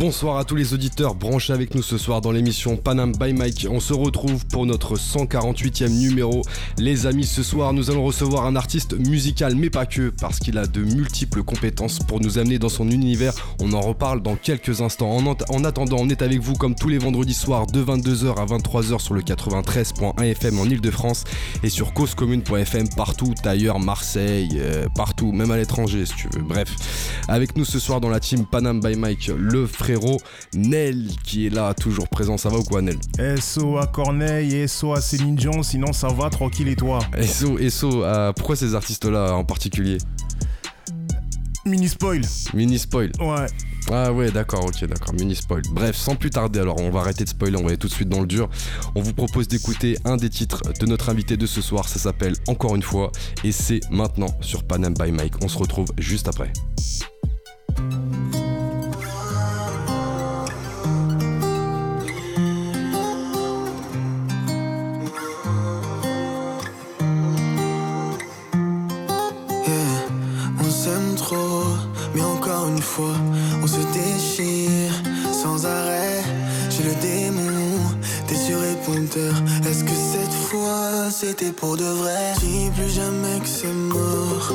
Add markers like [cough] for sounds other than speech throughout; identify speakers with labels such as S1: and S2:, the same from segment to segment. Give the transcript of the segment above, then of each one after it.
S1: Bonsoir à tous les auditeurs branchés avec nous ce soir dans l'émission Panam by Mike. On se retrouve pour notre 148e numéro. Les amis, ce soir, nous allons recevoir un artiste musical, mais pas que, parce qu'il a de multiples compétences pour nous amener dans son univers. On en reparle dans quelques instants. En, attendant, on est avec vous comme tous les vendredis soirs de 22h à 23h sur le 93.1 FM en Ile-de-France et sur causecommune.fm partout ailleurs, Marseille, euh, partout, même à l'étranger si tu veux. Bref, avec nous ce soir dans la team Panam by Mike, le frérot Nel qui est là, toujours présent. Ça va ou quoi, Nel
S2: SO à Corneille et SO à Céline Dion, sinon ça va, tranquille et toi
S1: SO, SO, euh, pourquoi ces artistes-là en particulier
S2: Mini spoil.
S1: Mini spoil.
S2: Ouais.
S1: Ah ouais, d'accord, ok, d'accord, mini spoil. Bref, sans plus tarder, alors on va arrêter de spoiler, on va aller tout de suite dans le dur. On vous propose d'écouter un des titres de notre invité de ce soir, ça s'appelle Encore une fois, et c'est maintenant sur Panam by Mike. On se retrouve juste après.
S3: On se déchire sans arrêt. J'ai le démon, t'es sur répondeur. Est-ce que cette fois c'était pour de vrai? Dis plus jamais que c'est mort.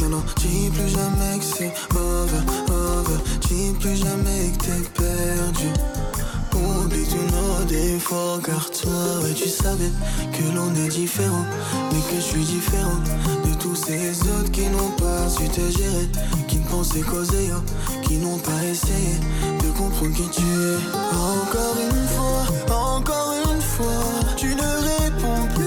S3: Non, non, dis plus jamais que c'est over, over. Dis plus jamais que t'es perdu. Oublie tous car toi, tu savais que l'on est différent, mais que je suis différent de tous ces autres qui n'ont pas su te gérer, qui ne pensaient causer, hein, qui n'ont pas essayé de comprendre qui tu es. Encore une fois, encore une fois, tu ne réponds plus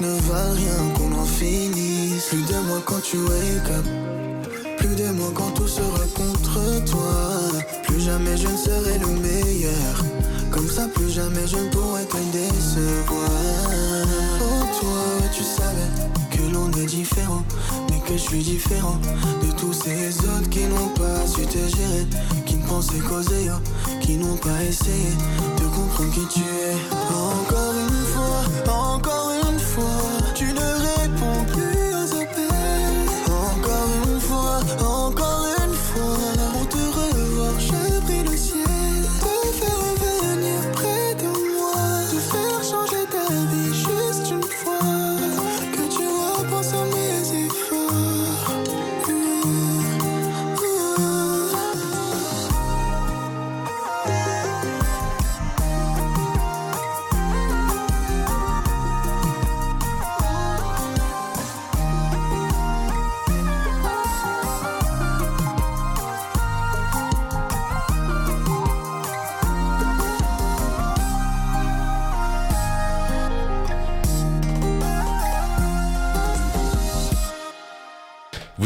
S3: ne valent rien, qu'on en finisse. Plus de moi quand tu wake up. Plus de moi quand tout sera contre toi. Plus jamais je ne serai le meilleur. Comme ça, plus jamais je ne pourrai te décevoir. Oh, toi, tu savais que l'on est différent. Mais que je suis différent de tous ces autres qui n'ont pas su te gérer. Qui ne pensaient causer, oh, qui n'ont pas essayé de comprendre qui tu es.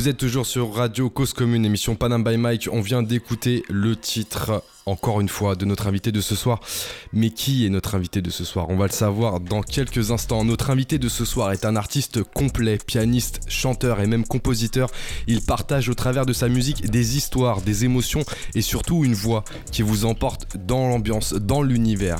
S1: Vous êtes toujours sur Radio Cause Commune, émission Panam by Mike. On vient d'écouter le titre, encore une fois, de notre invité de ce soir. Mais qui est notre invité de ce soir? On va le savoir dans quelques instants. Notre invité de ce soir est un artiste complet, pianiste, chanteur et même compositeur. Il partage au travers de sa musique des histoires, des émotions et surtout une voix qui vous emporte dans l'ambiance, dans l'univers.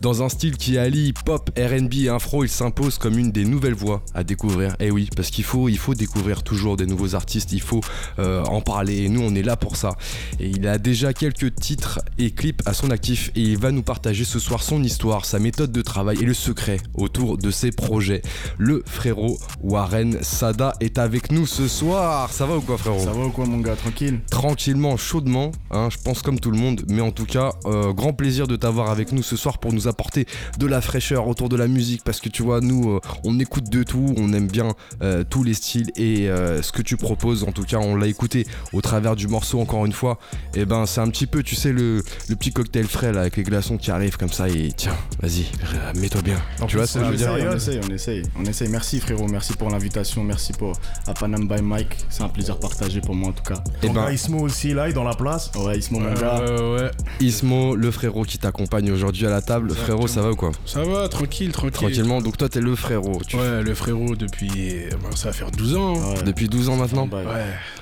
S1: Dans un style qui allie pop, RB et afro, il s'impose comme une des nouvelles voix à découvrir. Eh oui, parce qu'il faut, il faut découvrir toujours des nouveaux artistes, il faut euh, en parler et nous on est là pour ça. Et il a déjà quelques titres et clips à son actif et il va nous partager ce soir son histoire, sa méthode de travail et le secret autour de ses projets. Le frérot Warren Sada est avec nous ce soir. Ça va ou quoi frérot?
S2: Ça va ou quoi mon gars, tranquille?
S1: Tranquillement, chaudement, hein, je pense comme tout le monde, mais en tout cas, euh, grand plaisir de t'avoir avec nous ce soir pour nous apporter de la fraîcheur autour de la musique parce que tu vois, nous, euh, on écoute de tout, on aime bien euh, tous les styles et ce que tu proposes, en tout cas, on l'a écouté au travers du morceau encore une fois, et ben c'est un petit peu, tu sais, le, le, le petit cocktail frais là avec les glaçons qui arrivent comme ça et tiens, vas-y, euh, mets-toi bien.
S2: En
S1: tu vois ce que je veux dire?
S4: on essaye, on essaye, on essaye. Merci frérot, merci pour l'invitation, merci pour à Panam by Mike. C'est un plaisir partagé pour moi en tout cas.
S1: Eh
S2: Ton
S1: ben,
S2: gars Ismo aussi là, il est dans la place.
S4: Ouais, Ismo mon
S5: Ouais,
S4: gars.
S5: ouais.
S1: Ismo, le frérot qui t'accompagne aujourd'hui à la table.
S5: Exactement.
S1: Frérot, ça va ou quoi?
S5: Ça va, tranquille, tranquille.
S1: Tranquillement, donc toi t'es le frérot. Tu-
S5: Ouais, le frérot depuis. ben, ça va faire 12 ans. hein.
S4: Ouais.
S1: Depuis 12 ans maintenant?
S5: Ouais,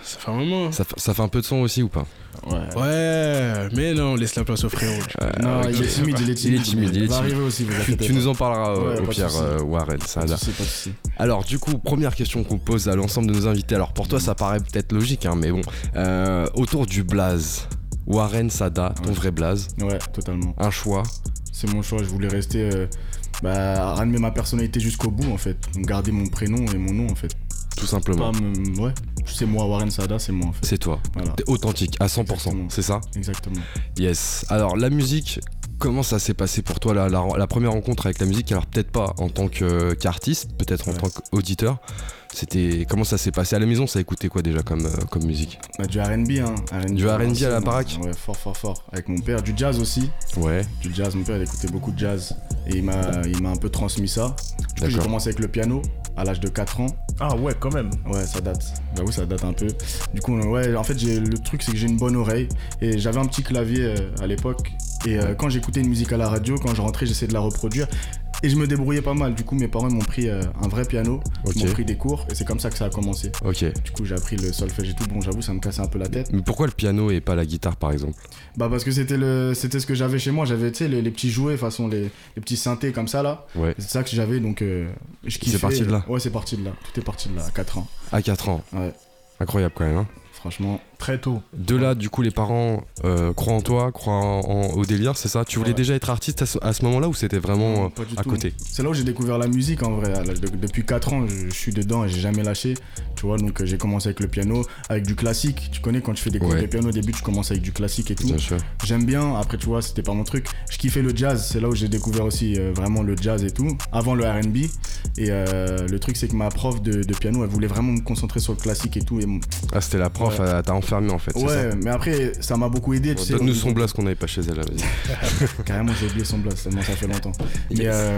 S5: ça fait un moment.
S1: ça fait un peu de son aussi ou pas?
S4: Ouais.
S5: Ouais, mais non, laisse la place au frérot. vois.
S4: Non, il est timide, il est timide.
S1: timide, il est
S4: va arriver aussi, vous
S1: tu, nous en parleras euh,
S4: Ouais,
S1: au pire, euh, Warren, ça
S4: pas.
S1: Alors du coup, première question qu'on pose à l'ensemble de nos invités. Alors pour toi, ça paraît peut-être logique, hein, mais bon. Euh, autour du blaze, Warren Sada, ton
S4: Ouais.
S1: vrai blaze,
S4: Ouais, totalement.
S1: un choix.
S4: C'est mon choix, je voulais rester. euh, bah, ramener ma personnalité jusqu'au bout en fait. Garder mon prénom et mon nom en fait.
S1: Tout simplement.
S4: Pas Ouais, c'est moi, Warren Sada, c'est moi en fait.
S1: C'est toi.
S4: Voilà,
S1: T'es authentique à 100%,
S4: Exactement.
S1: c'est ça?
S4: Exactement.
S1: Yes. Alors la musique, comment ça s'est passé pour toi la, la- la première rencontre avec la musique? Alors peut-être pas en tant qu'artiste, peut-être en
S4: Ouais.
S1: tant qu'auditeur. C'était comment ça s'est passé? À la maison Ça écoutait quoi déjà comme, euh, comme musique?
S4: Bah, du RB, hein.
S1: Du R&B à la baraque?
S4: Ouais, fort, fort, fort. Avec mon père, du jazz aussi.
S1: Ouais.
S4: Du jazz, mon père, il écoutait beaucoup de jazz. Et il m'a il m'a un peu transmis ça. Du coup, j'ai commencé avec le piano à l'âge de 4 ans.
S2: Ah ouais, quand même.
S4: Ouais, ça date. Bah oui, ça date un peu. Du coup, ouais, en fait, j'ai- le truc, c'est que j'ai une bonne oreille. Et j'avais un petit clavier euh, à l'époque. Et euh, quand j'écoutais une musique à la radio, quand je rentrais, j'essayais de la reproduire. Et je me débrouillais pas mal. Du coup, mes parents m'ont pris euh, un vrai piano.
S1: Ok.
S4: Ils m'ont pris des cours. Et c'est comme ça que ça a commencé.
S1: Ok.
S4: Du coup, j'ai appris le solfège et tout. Bon, j'avoue, ça me cassait un peu la tête.
S1: Mais pourquoi le piano et pas la guitare par exemple?
S4: Bah, parce que c'était le, c'était ce que j'avais chez moi. J'avais, tu sais, les, les petits jouets, façon les, les petits synthés comme ça, là.
S1: Ouais.
S4: C'est ça que j'avais. Donc, euh, je kiffais.
S1: parti de là
S4: Ouais, c'est parti de là. Tout est parti de là, à 4 ans.
S1: À 4 ans.
S4: Ouais,
S1: Incroyable quand même. Hein
S4: franchement.
S2: Très tôt.
S1: de là, du coup, les parents euh, croient en toi, croient en- en- au délire, c'est ça? Tu voulais
S4: Ouais.
S1: déjà être artiste à ce, moment-là ou c'était vraiment euh, à
S4: tout.
S1: côté?
S4: C'est là où j'ai découvert la musique en vrai. de- depuis 4 ans, je, je suis dedans et j'ai jamais lâché. Tu vois, donc euh, j'ai commencé avec le piano, avec du classique. Tu connais quand tu fais des cours
S1: Ouais.
S4: de piano au début, tu commences avec du classique et tout.
S1: Bien sûr.
S4: J'aime bien. Après, tu vois, c'était pas mon truc. Je kiffais le jazz. C'est là où j'ai découvert aussi euh, vraiment le jazz et tout. Avant le RB. Et euh, le truc, c'est que ma prof de, de piano, elle voulait vraiment me concentrer sur le classique et tout. Et
S1: Ah, c'était la prof,
S4: Ouais.
S1: Enfermé en fait, ça
S4: ouais, mais après, ça m'a beaucoup aidé. Tu sais,
S1: Donne-nous son blast qu'on n'avait pas chez elle, là. [laughs]
S4: Carrément, j'ai oublié son blast, tellement ça fait longtemps. Mais, euh,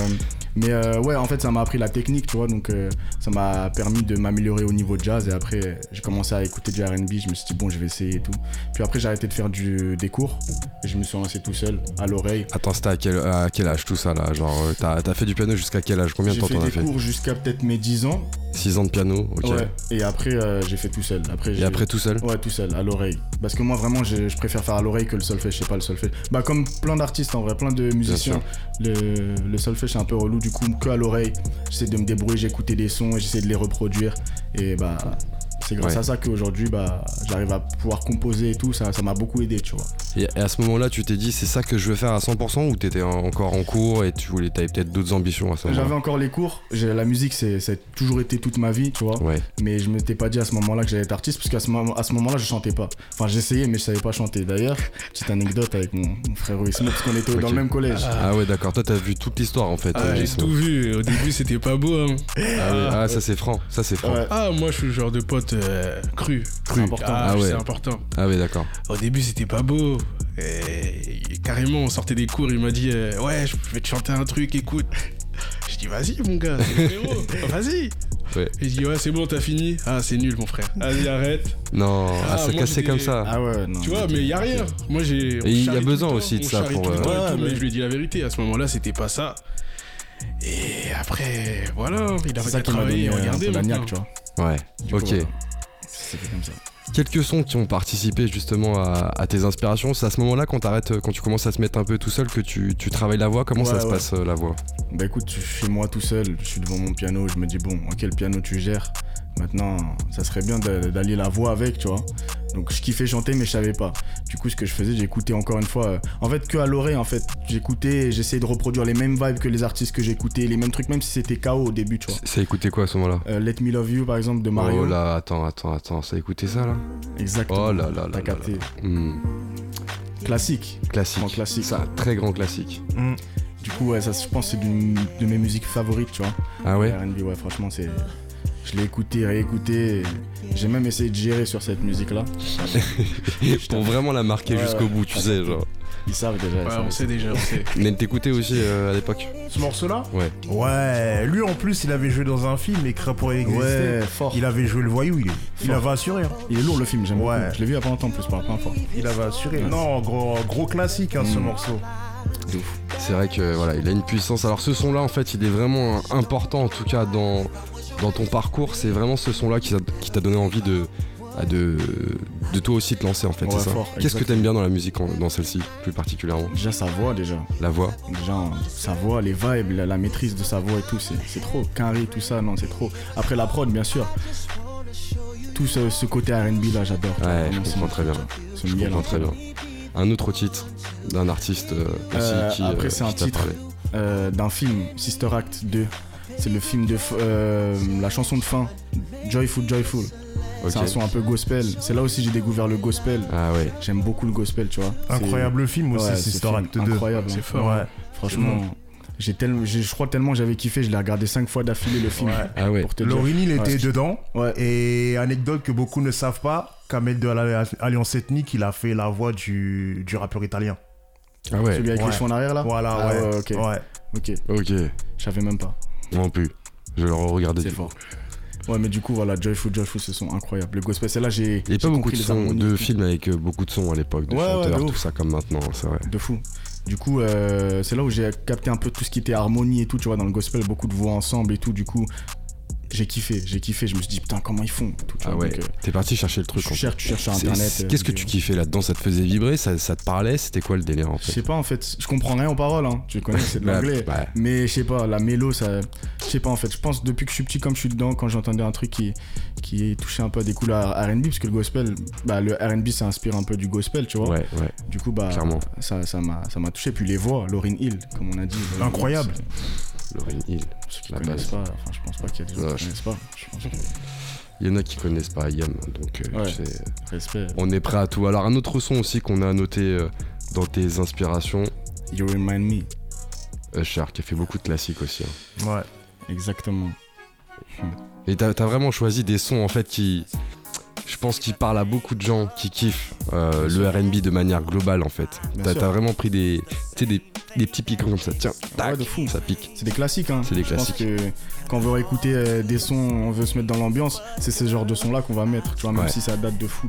S4: mais euh, ouais, en fait, ça m'a appris la technique, tu vois, donc euh, ça m'a permis de m'améliorer au niveau jazz. Et après, j'ai commencé à écouter du RB, je me suis dit, bon, je vais essayer et tout. Puis après, j'ai arrêté de faire du, des cours et je me suis lancé tout seul, à l'oreille.
S1: Attends, c'était à quel, à quel âge tout ça là? Genre, t'as t'as fait du piano jusqu'à quel âge? Combien de temps t'en as fait?
S4: cours jusqu'à peut-être mes 10 ans.
S1: 6 ans de piano, ok.
S4: Ouais. Et après, j'ai fait tout seul. Après,
S1: Et après tout seul?
S4: Ouais, tout seul, à l'oreille. Parce que moi, vraiment, je, je préfère faire à l'oreille que le solfège, je sais pas le solfège. Bah, comme plein d'artistes en vrai, plein de musiciens, le, le solfège c'est un peu relou, du coup, que à l'oreille. J'essaie de me débrouiller, j'écoutais des sons, et j'essaie de les reproduire. Et bah, c'est grâce
S1: Ouais.
S4: à ça qu'aujourd'hui, bah, j'arrive à pouvoir composer et tout, ça ça m'a beaucoup aidé, tu vois.
S1: Et, à ce moment-là, tu t'es dit, c'est ça que je veux faire à 100% ou t'étais en- encore en cours et tu voulais, t'avais peut-être d'autres ambitions à ce
S4: J'avais encore les cours, j'ai- la musique, c'est ça a toujours été toute ma vie, tu vois.
S1: Ouais,
S4: Mais je m'étais pas dit à ce moment-là que j'allais être artiste, parce qu'à ce, moment- à ce moment-là, je chantais pas. Enfin, j'essayais, mais je savais pas chanter. D'ailleurs, [laughs] petite anecdote avec mon, mon frère Ismo, parce qu'on était dans
S1: Ok.
S4: le même collège.
S1: Ah ouais, d'accord. Toi, t'as vu toute l'histoire en fait.
S5: Ah,
S1: euh,
S5: j'ai tout vu. Au début, c'était pas beau. Hein.
S1: Ah. Ah, ça c'est franc. Ça c'est franc.
S4: Ouais.
S5: Ah, moi, je suis le genre de pote euh, cru.
S4: C'est important.
S5: Ah,
S1: Ah ouais.
S5: c'est important.
S1: Ah ouais, d'accord.
S5: Au début, c'était pas beau. Et carrément, on sortait des cours, il m'a dit euh, Ouais, je vais te chanter un truc, écoute. [laughs] Je dis Vas-y, mon gars, c'est le frérot, [laughs] vas-y.
S1: Ouais.
S5: Et je dis Ouais, c'est bon, t'as fini. Ah, c'est nul, mon frère. Vas-y, arrête.
S1: Non, ah, c'est
S5: moi,
S1: cassé
S5: j'étais-
S1: comme ça.
S4: Ah ouais, non.
S5: Tu vois,
S4: ok,
S5: mais y a
S4: ok.
S5: rien. Moi, j'ai.
S1: Et il y a besoin
S5: temps,
S1: aussi de ça pour, euh,
S5: et
S4: Ouais,
S5: tout,
S4: mais-
S5: mais je lui ai dit la vérité. À ce moment-là, c'était pas ça. Et après, voilà, il a
S4: ça
S5: fait
S4: qui m'a
S5: travailler.
S4: donné un
S5: Regardez,
S4: peu d'agnac,
S5: maintenant.
S4: tu vois.
S1: Ouais,
S4: Du coup, fait comme ça.
S1: Quelques sons qui ont participé justement à, à tes inspirations, c'est à ce moment-là quand t'arrêtes, quand tu commences à se mettre un peu tout seul que tu, tu travailles la voix, comment ça
S4: Ouais,
S1: se passe euh, la voix?
S4: Bah écoute, je suis chez moi tout seul, je suis devant mon piano, je me dis bon, ok, le piano tu gères? Maintenant, ça serait bien d'a- d'allier la voix avec, tu vois. Donc je kiffais chanter, mais je savais pas. Du coup, ce que je faisais, j'écoutais encore une fois. euh, en fait, que à l'oreille, en fait. J'écoutais, et j'essayais de reproduire les mêmes vibes que les artistes que j'écoutais, les mêmes trucs, même si c'était KO au début, tu vois.
S1: Ça écoutait quoi à ce moment-là?
S4: Euh, Let Me Love You, par exemple, de Mario.
S1: Oh là, attends, attends, attends, ça écoutait ça là?
S4: Exactement.
S1: Oh là là là
S4: T'as
S1: là
S4: capté.
S1: Hmm,
S4: Classique.
S1: Classique.
S4: Grand classique.
S1: C'est un très grand classique.
S2: Mm.
S4: Du coup, ouais, ça, je pense que c'est d'une de mes musiques favorites, tu vois.
S1: Ah ouais?
S4: R&B, ouais, franchement, c'est. Je l'ai écouté, réécouté. et J'ai même essayé de gérer sur cette musique-là. [laughs]
S1: Pour vraiment la marquer
S4: Ouais,
S1: jusqu'au
S4: ouais.
S1: bout, tu sais, genre.
S4: Ils savent déjà. ils
S5: Ouais,
S4: savent.
S5: on sait déjà, on sait. [laughs]
S1: Mais t'écoutais aussi euh, à l'époque
S2: Ce morceau-là
S1: Ouais.
S2: Ouais, lui en plus, il avait joué dans un film, Écrit pour exister.
S4: Ouais, fort.
S2: Il avait joué le voyou, il, il
S4: Fort.
S2: avait assuré. hein.
S4: Il est lourd le film, j'aime
S2: Ouais.
S4: beaucoup. Je l'ai vu il y a pas longtemps en plus pour la première fois.
S2: Il avait assuré.
S4: Ouais.
S2: Non, gros, gros classique, hein, ce
S4: Mm.
S2: morceau.
S1: C'est vrai que voilà, il a une puissance. Alors ce son-là, en fait, il est vraiment important, en tout cas dans, dans ton parcours. C'est vraiment ce son-là qui t'a- donné envie de, ah, de, de toi aussi te lancer, en fait.
S4: Ouais,
S1: c'est ça. Qu'est-ce que t'aimes bien dans la musique, en- dans celle-ci, plus particulièrement?
S4: Déjà sa voix déjà.
S1: La voix?
S4: Déjà sa voix, les vibes, la, la maîtrise de sa voix et tout, c'est trop. Carré, tout ça, non, c'est trop. Après la prod, bien sûr. Tout ce, ce côté RB là, j'adore.
S1: Ouais, je comprends très bien. Je comprends très bien. Un autre titre d'un artiste euh, aussi
S4: Euh,
S1: qui.
S4: après,
S1: euh,
S4: c'est un titre. euh, d'un film, Sister Act 2. C'est le film de. euh, la chanson de fin, Joyful Joyful. C'est un
S1: Ok.
S4: son un peu gospel. C'est là aussi j'ai découvert le gospel.
S1: Ah ouais.
S4: J'aime beaucoup le gospel, tu vois. C'est-
S2: Incroyable film aussi,
S4: Ouais,
S2: Sister
S4: ce film,
S2: Act 2.
S4: Incroyable.
S5: C'est
S4: hein.
S5: fort.
S2: Ouais.
S4: Franchement, j'ai tellement, je crois tellement j'avais kiffé, je l'ai regardé cinq fois d'affilée le film.
S2: Ouais.
S1: Ah ouais.
S2: Laurini, il était
S4: Ouais.
S2: dedans.
S4: Ouais.
S2: Et anecdote que beaucoup ne savent pas, Kamel de l'Alliance Ethnique, il a fait la voix du, du rappeur italien.
S1: Ah ouais.
S4: Celui avec
S2: Ouais.
S4: les cheveux en arrière là?
S2: Voilà,
S4: Ah
S2: ouais.
S4: ouais, ok.
S2: Ouais.
S4: Ok,
S1: Ok.
S4: je savais même pas.
S1: Non plus. Je vais le regarder.
S4: C'est fort. Ouais, mais du coup, voilà, Joyful Joyful, ce sont incroyables. Le gospel, c'est là, j'ai.
S1: Il n'y a pas beaucoup de, sons, de films avec euh, beaucoup de sons à l'époque, de
S4: Ouais, ouais,
S1: chanteurs,
S4: de
S1: tout ça comme maintenant, c'est vrai.
S4: De fou. Du coup, euh, c'est là où j'ai capté un peu tout ce qui était harmonie et tout, tu vois, dans le gospel, beaucoup de voix ensemble et tout. Du coup, j'ai kiffé, j'ai kiffé. Je me suis dit, putain, comment ils font tout,
S1: Ah ouais.
S4: euh,
S1: T'es parti chercher le truc.
S4: tu cherches, tu cherches sur
S1: C'est-
S4: internet. euh,
S1: Qu'est-ce que tu kiffais là-dedans? Ça te faisait vibrer? Ça, ça te parlait? C'était quoi le délire en
S4: Je
S1: fait
S4: sais pas en fait, je comprends rien aux paroles, hein. tu connais, c'est de [laughs]
S1: Bah,
S4: l'anglais.
S1: bah,
S4: Mais je sais pas, la mélo, ça. Je sais pas en fait, je pense depuis que je suis petit, comme je suis dedans, quand j'entendais un truc qui, qui touchait un peu à des couleurs RB, parce que le gospel, bah le RB ça inspire un peu du gospel, tu vois.
S1: Ouais, ouais.
S4: Du coup, bah.
S1: Clairement.
S4: Ça m'a ça touché. Puis les voix, Lauryn Hill, comme on a dit.
S2: Incroyable.
S1: Lauryn Hill.
S4: Ceux qui
S1: La
S4: connaissent
S1: base.
S4: pas, enfin, je pense pas qu'il y a des gens
S1: Ouais,
S4: qui
S1: je-
S4: connaissent pas. Je pense que.
S1: Il y en a qui connaissent pas Yam, donc euh,
S4: Ouais.
S1: tu sais,
S4: Respect.
S1: on est prêt à tout. Alors un autre son aussi qu'on a noté euh, dans tes inspirations,
S4: You remind me.
S1: Usher, qui a fait beaucoup de classiques aussi. hein.
S2: Ouais.
S4: Exactement.
S1: Et t'as as vraiment choisi des sons en fait qui, je pense, qui parlent à beaucoup de gens qui kiffent euh, le R&B de manière globale en fait. T'as vraiment pris des, des, des petits piquants comme ça. Tiens, tac,
S4: de fou.
S1: ça pique.
S4: C'est des classiques, hein.
S1: C'est des
S4: Je pense
S1: classiques.
S4: que quand on veut écouter euh, des sons, on veut se mettre dans l'ambiance, c'est ce genre de sons-là qu'on va mettre, tu vois, même
S1: Ouais.
S4: si ça date de fou.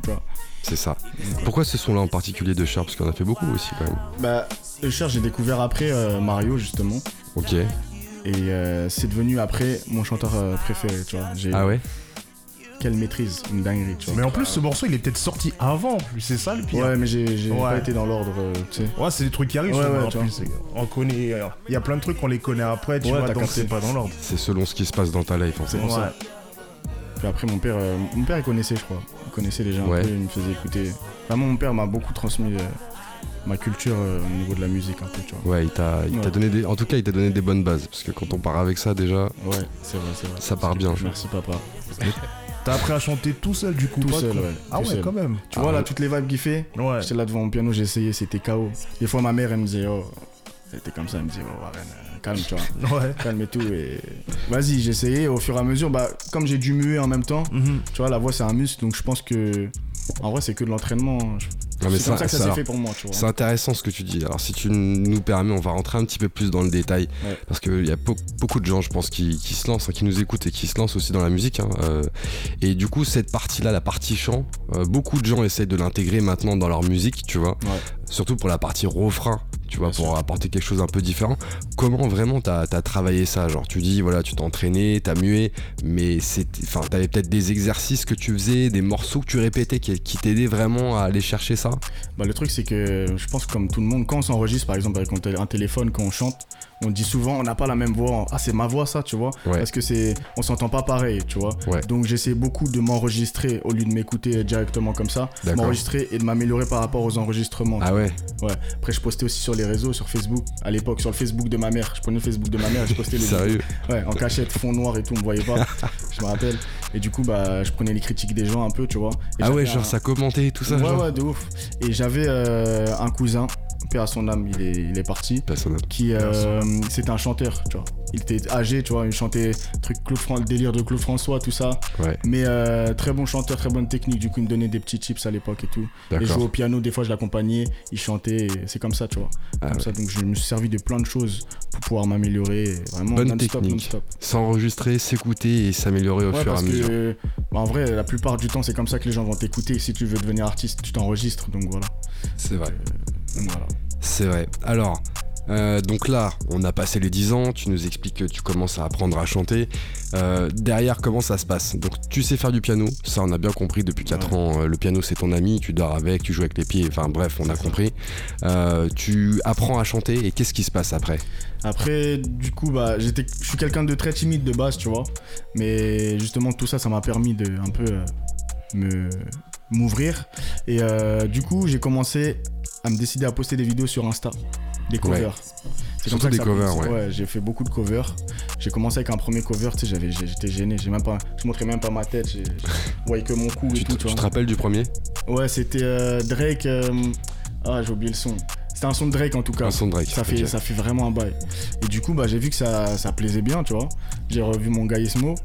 S1: C'est ça. Pourquoi ce son-là en particulier de Usher Parce qu'on a fait beaucoup aussi quand même.
S4: Bah, Usher, j'ai découvert après euh, Mario, justement.
S1: Ok.
S4: Et euh, c'est devenu après mon chanteur euh, préféré, tu vois.
S1: Ah ouais?
S4: Quelle maîtrise, une dinguerie, tu vois.
S2: Mais en plus, ce morceau, il est peut-être sorti avant, en plus, c'est ça le pire.
S4: Ouais, mais j'ai j'ai
S2: Ouais.
S4: pas été dans l'ordre, euh, tu sais.
S2: Ouais, c'est des trucs qui arrivent
S4: Ouais,
S2: souvent,
S4: ouais,
S2: en
S4: tu
S2: plus. c'est- On connaît. euh, Il y a plein de trucs qu'on les connaît après, tu
S4: Ouais,
S2: vois,
S4: t'as
S2: donc
S4: capté.
S2: c'est pas dans l'ordre.
S1: C'est selon ce qui se passe dans ta life en fait.
S2: Ouais.
S4: Puis après, mon père, euh, mon père, il connaissait, je crois. Il connaissait déjà un
S1: Ouais.
S4: peu, il me faisait écouter. Vraiment, mon père m'a beaucoup transmis euh, ma culture euh, au niveau de la musique, un peu, tu vois.
S1: Ouais, il t'a il t'a
S4: Ouais.
S1: donné des. En tout cas, il t'a donné des bonnes bases. Parce que quand on part avec ça déjà,
S4: Ouais, c'est vrai, c'est vrai.
S1: ça part bien.
S4: Merci, papa.
S2: T'as appris à chanter tout seul, du coup
S4: Tout seul, ouais.
S2: Ah ouais, quand même.
S4: Tu
S1: Ah
S4: vois, là,
S1: ouais.
S4: toutes les vibes qu'il fait,
S2: Ouais.
S4: j'étais là devant mon piano, j'ai essayé, c'était KO. Des fois, ma mère, elle me disait, oh, c'était comme ça, elle me disait, oh, Warren, euh, calme, tu vois.
S2: Ouais.
S4: calme et tout. Et vas-y, j'ai essayé. Au fur et à mesure, bah, comme j'ai dû muer en même temps,
S2: Mhm.
S4: tu vois, la voix, c'est un muscle, donc je pense que. En vrai, c'est que de l'entraînement. Je-
S1: Non, mais
S4: C'est comme ça que ça s'est fait pour moi, tu vois.
S1: C'est intéressant ce que tu dis. Alors, si tu nous permets, on va rentrer un petit peu plus dans le détail.
S4: Ouais.
S1: Parce qu'il y a beau- beaucoup de gens, je pense, qui, qui se lancent, hein, qui nous écoutent et qui se lancent aussi dans la musique. hein, euh, et du coup, cette partie-là, la partie chant, euh, beaucoup de gens essayent de l'intégrer maintenant dans leur musique, tu vois.
S4: Ouais.
S1: Surtout pour la partie refrain, tu vois,
S4: Bien
S1: pour
S4: sûr.
S1: apporter quelque chose un peu différent. Comment vraiment t'as as travaillé ça? Genre, tu dis, voilà, tu t'es entraîné, t'as mué, mais t'avais peut-être des exercices que tu faisais, des morceaux que tu répétais qui, qui t'aidaient vraiment à aller chercher ça?
S4: Bah, le truc, c'est que je pense comme tout le monde, quand on s'enregistre, par exemple, avec un tél- un téléphone, quand on chante, on dit souvent, on n'a pas la même voix. Ah, c'est ma voix, ça, tu vois.
S1: Ouais.
S4: Parce que c'est. On s'entend pas pareil, tu vois.
S1: Ouais.
S4: Donc, j'essaie beaucoup de m'enregistrer au lieu de m'écouter directement comme ça. M'enregistrer et de m'améliorer par rapport aux enregistrements.
S1: Ah ouais
S4: Ouais. Après, je postais aussi sur les réseaux, sur Facebook. À l'époque, sur le Facebook de ma mère. Je prenais le Facebook de ma mère et je postais les [laughs]
S1: Sérieux?
S4: Ouais, en cachette, fond noir et tout, on me voyait pas. [laughs] je me rappelle. Et du coup, bah, je prenais les critiques des gens un peu, tu vois. Et
S1: Ah ouais, genre
S4: un-
S1: ça commentait et tout ça
S4: Ouais,
S1: genre
S4: ouais, de ouf. Et j'avais euh, un cousin paix à son âme, il est, il est parti. Qui, euh, c'était un chanteur, tu vois. Il était âgé, tu vois, il chantait truc Claude Fran- le délire de Claude François, tout ça.
S1: Ouais,
S4: Mais euh, très bon chanteur, très bonne technique. Du coup, il me donnait des petits tips à l'époque et tout. Et jouait au piano, des fois je l'accompagnais, il chantait, c'est comme ça, tu vois.
S1: Ah
S4: comme
S1: ouais.
S4: ça, donc je me suis servi de plein de choses pour pouvoir m'améliorer. Vraiment,
S1: Bonne
S4: non-stop,
S1: technique.
S4: non-stop.
S1: S'enregistrer, s'écouter et s'améliorer au
S4: Ouais,
S1: fur et à mesure.
S4: que, bah, en vrai, la plupart du temps, c'est comme ça que les gens vont t'écouter. Si tu veux devenir artiste, tu t'enregistres, donc voilà.
S1: C'est vrai.
S4: Donc voilà.
S1: C'est vrai. Alors, euh, donc là, on a passé les 10 ans, tu nous expliques que tu commences à apprendre à chanter. Euh, derrière, comment ça se passe Donc, tu sais faire du piano, ça on a bien compris depuis 4
S4: Ouais.
S1: ans. euh, le piano c'est ton ami, tu dors avec, tu joues avec les pieds, enfin bref, on a compris. Tu apprends à chanter et qu'est-ce qui se passe après
S4: Après, du coup, bah, je suis quelqu'un de très timide de base, tu vois. Mais justement, tout ça, ça m'a permis de un peu me m'ouvrir. Et euh, du coup, j'ai commencé à me décider à poster des vidéos sur Insta, des covers. C'est
S1: Surtout des
S4: ça
S1: covers,
S4: que-
S1: ouais.
S4: j'ai fait beaucoup de covers. J'ai commencé avec un premier cover, tu sais, j'étais gêné, j'ai même pas, je montrais même pas ma tête, je voyais que mon cou et
S1: tu,
S4: tout,
S1: te-
S4: tu vois.
S1: te rappelles du premier?
S4: Ouais, c'était euh, Drake. euh, Ah, j'ai oublié le son. C'était un son de Drake en tout cas.
S1: Un son de Drake.
S4: Ça fait, ça fait vraiment un bail. Et du coup, bah, j'ai vu que ça, ça plaisait bien, tu vois. J'ai revu mon gars Ismo.